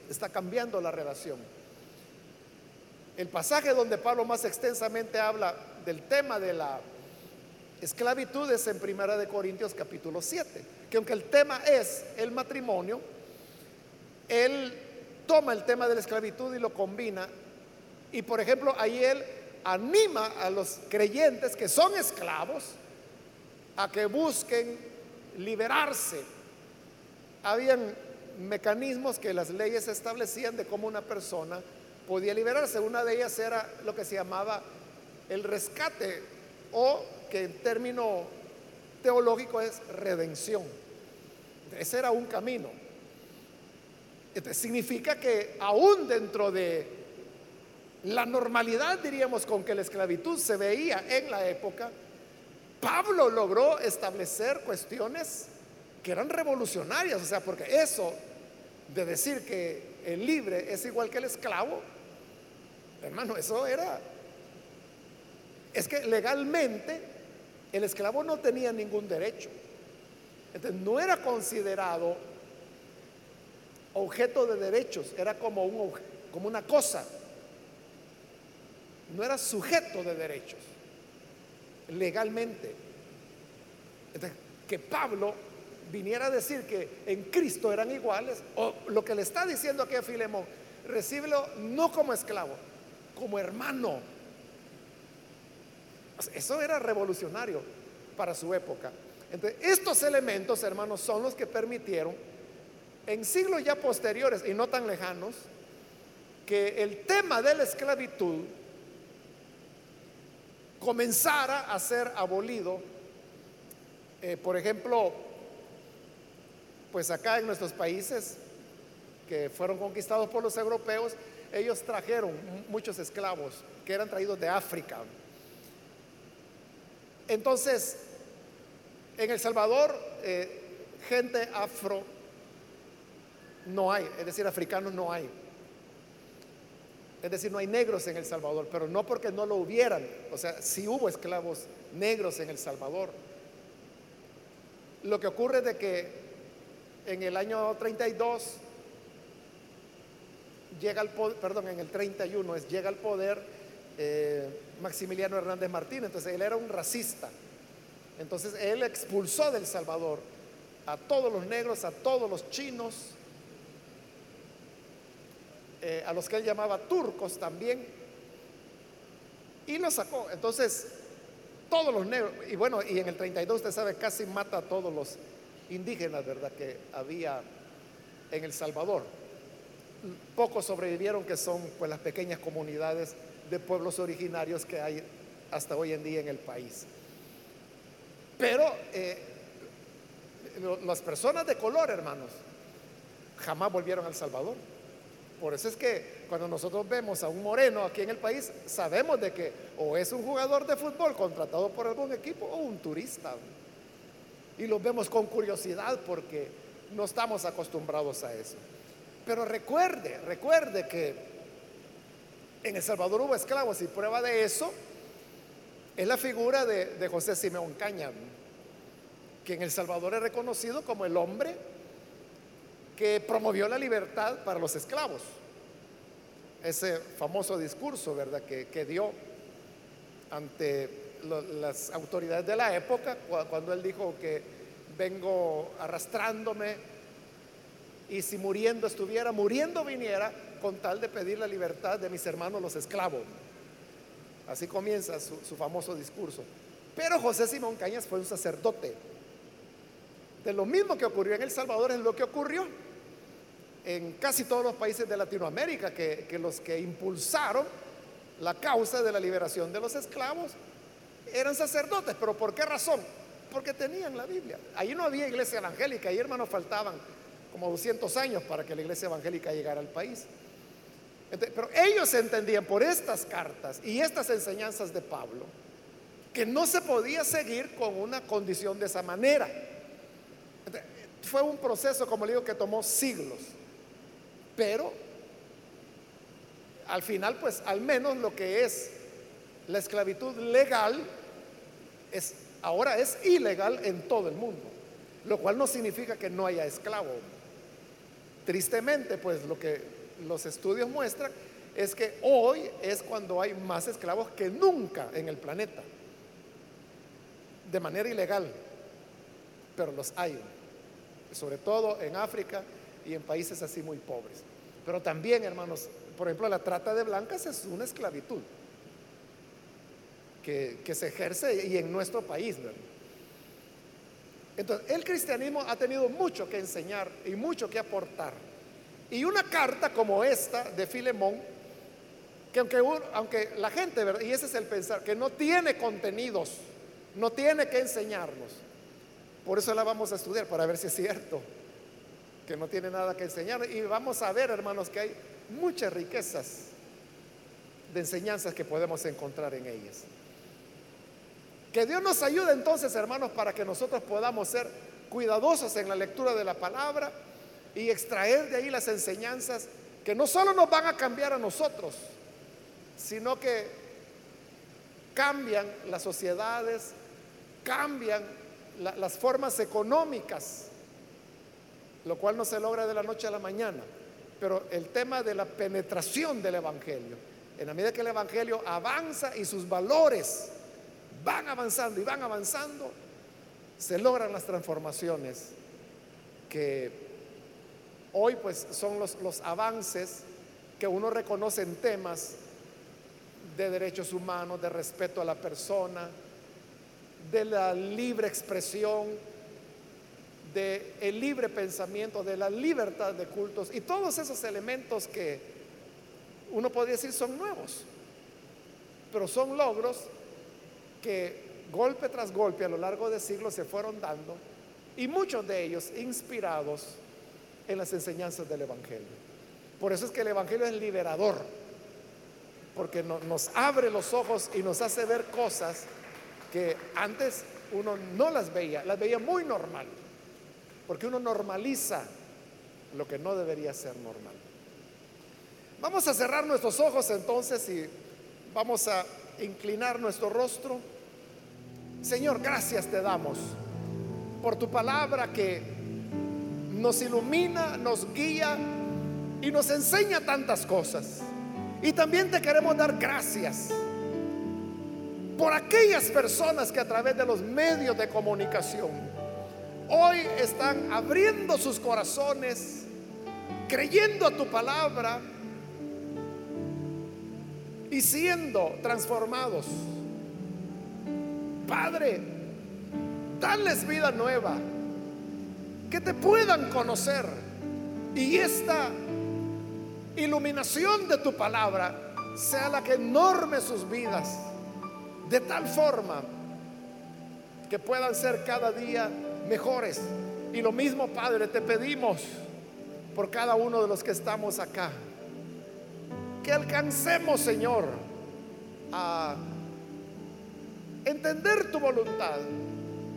Speaker 1: Está cambiando la relación. El pasaje donde Pablo más extensamente habla del tema de la esclavitud es en Primera de Corintios capítulo 7, que aunque el tema es el matrimonio, él toma el tema de la esclavitud y lo combina y por ejemplo, ahí él anima a los creyentes que son esclavos a que busquen liberarse. Habían mecanismos que las leyes establecían de cómo una persona podía liberarse. Una de ellas era lo que se llamaba el rescate o que en término teológico es redención. Ese era un camino. Entonces significa que aún dentro de la normalidad, diríamos, con que la esclavitud se veía en la época, Pablo logró establecer cuestiones que eran revolucionarias, o sea, porque eso de decir que el libre es igual que el esclavo, hermano, eso era, es que legalmente el esclavo no tenía ningún derecho, entonces no era considerado objeto de derechos, era como, un, como una cosa no era sujeto de derechos legalmente. que Pablo viniera a decir que en Cristo eran iguales, o lo que le está diciendo aquí a Filemón, recíbelo no como esclavo, como hermano. Eso era revolucionario para su época. Entonces, estos elementos, hermanos, son los que permitieron en siglos ya posteriores y no tan lejanos que el tema de la esclavitud comenzara a ser abolido. Eh, por ejemplo, pues acá en nuestros países que fueron conquistados por los europeos, ellos trajeron muchos esclavos que eran traídos de África. Entonces, en El Salvador, eh, gente afro no hay, es decir, africanos no hay. Es decir, no hay negros en El Salvador, pero no porque no lo hubieran. O sea, sí hubo esclavos negros en El Salvador. Lo que ocurre es de que en el año 32 llega al poder, perdón, en el 31 es, llega al poder eh, Maximiliano Hernández Martínez. Entonces él era un racista. Entonces él expulsó del Salvador a todos los negros, a todos los chinos, eh, a los que él llamaba turcos también, y los sacó. Entonces, todos los negros, y bueno, y en el 32 usted sabe, casi mata a todos los indígenas, ¿verdad?, que había en El Salvador. Pocos sobrevivieron, que son pues las pequeñas comunidades de pueblos originarios que hay hasta hoy en día en el país. Pero eh, las personas de color, hermanos, jamás volvieron al Salvador. Por eso es que cuando nosotros vemos a un moreno aquí en el país, sabemos de que o es un jugador de fútbol contratado por algún equipo o un turista. Y los vemos con curiosidad porque no estamos acostumbrados a eso. Pero recuerde, recuerde que en El Salvador hubo esclavos y prueba de eso es la figura de, José Simeón Caña, que en El Salvador es reconocido como el hombre que promovió la libertad para los esclavos. Ese famoso discurso, ¿verdad?, que, dio ante las autoridades de la época, cuando él dijo que vengo arrastrándome y si muriendo estuviera, muriendo viniera con tal de pedir la libertad de mis hermanos los esclavos. Así comienza su, su famoso discurso. Pero José Simón Cañas fue un sacerdote. De lo mismo que ocurrió en El Salvador es lo que ocurrió en casi todos los países de Latinoamérica, que, los que impulsaron la causa de la liberación de los esclavos eran sacerdotes. ¿Pero por qué razón? Porque tenían la Biblia. Ahí no había iglesia evangélica, ahí hermanos faltaban como 200 años para que la iglesia evangélica llegara al país. pero ellos entendían por estas cartas y estas enseñanzas de Pablo que no se podía seguir con una condición de esa manera. Fue un proceso, como le digo, que tomó siglos. Pero al final, pues al menos lo que es la esclavitud legal es ahora es ilegal en todo el mundo, lo cual no significa que no haya esclavo. Tristemente, pues lo que los estudios muestran es que hoy es cuando hay más esclavos que nunca en el planeta, de manera ilegal, pero los hay, sobre todo en África y en países así muy pobres. Pero también, hermanos, por ejemplo, la trata de blancas es una esclavitud que, se ejerce y en nuestro país. Entonces, el cristianismo ha tenido mucho que enseñar y mucho que aportar. Y una carta como esta de Filemón, que aunque, aunque la gente, y ese es el pensar, que no tiene contenidos, no tiene que enseñarnos, por eso la vamos a estudiar para ver si es cierto, que no tiene nada que enseñar. Y vamos a ver, hermanos, que hay muchas riquezas de enseñanzas que podemos encontrar en ellas. Que Dios nos ayude entonces, hermanos, para que nosotros podamos ser cuidadosos en la lectura de la palabra y extraer de ahí las enseñanzas que no solo nos van a cambiar a nosotros, sino que cambian las sociedades, cambian las formas económicas, lo cual no se logra de la noche a la mañana. Pero el tema de la penetración del Evangelio, en la medida que el Evangelio avanza y sus valores van avanzando y van avanzando, se logran las transformaciones que hoy pues son los, los avances que uno reconoce en temas de derechos humanos, de respeto a la persona, de la libre expresión, de el libre pensamiento, de la libertad de cultos y todos esos elementos que uno podría decir son nuevos, pero son logros que golpe tras golpe a lo largo de siglos se fueron dando y muchos de ellos inspirados en las enseñanzas del Evangelio. Por eso es que el Evangelio es liberador, porque nos abre los ojos y nos hace ver cosas que antes uno no las veía, las veía muy normal, porque uno normaliza lo que no debería ser normal. Vamos a cerrar nuestros ojos entonces y vamos a inclinar nuestro rostro. Señor, gracias te damos por tu palabra que nos ilumina, nos guía y nos enseña tantas cosas. Y también te queremos dar gracias por aquellas personas que a través de los medios de comunicación hoy están abriendo sus corazones, creyendo a tu palabra y siendo transformados. Padre, dales vida nueva, que te puedan conocer y esta iluminación de tu palabra sea la que norme sus vidas de tal forma que puedan ser cada día mejores. Y lo mismo, Padre, te pedimos por cada uno de los que estamos acá, que alcancemos, Señor, a entender tu voluntad,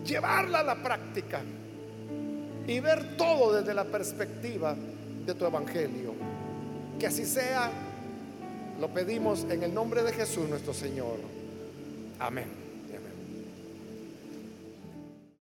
Speaker 1: llevarla a la práctica y ver todo desde la perspectiva de tu evangelio. Que así sea, lo pedimos en el nombre de Jesús nuestro Señor. Amén.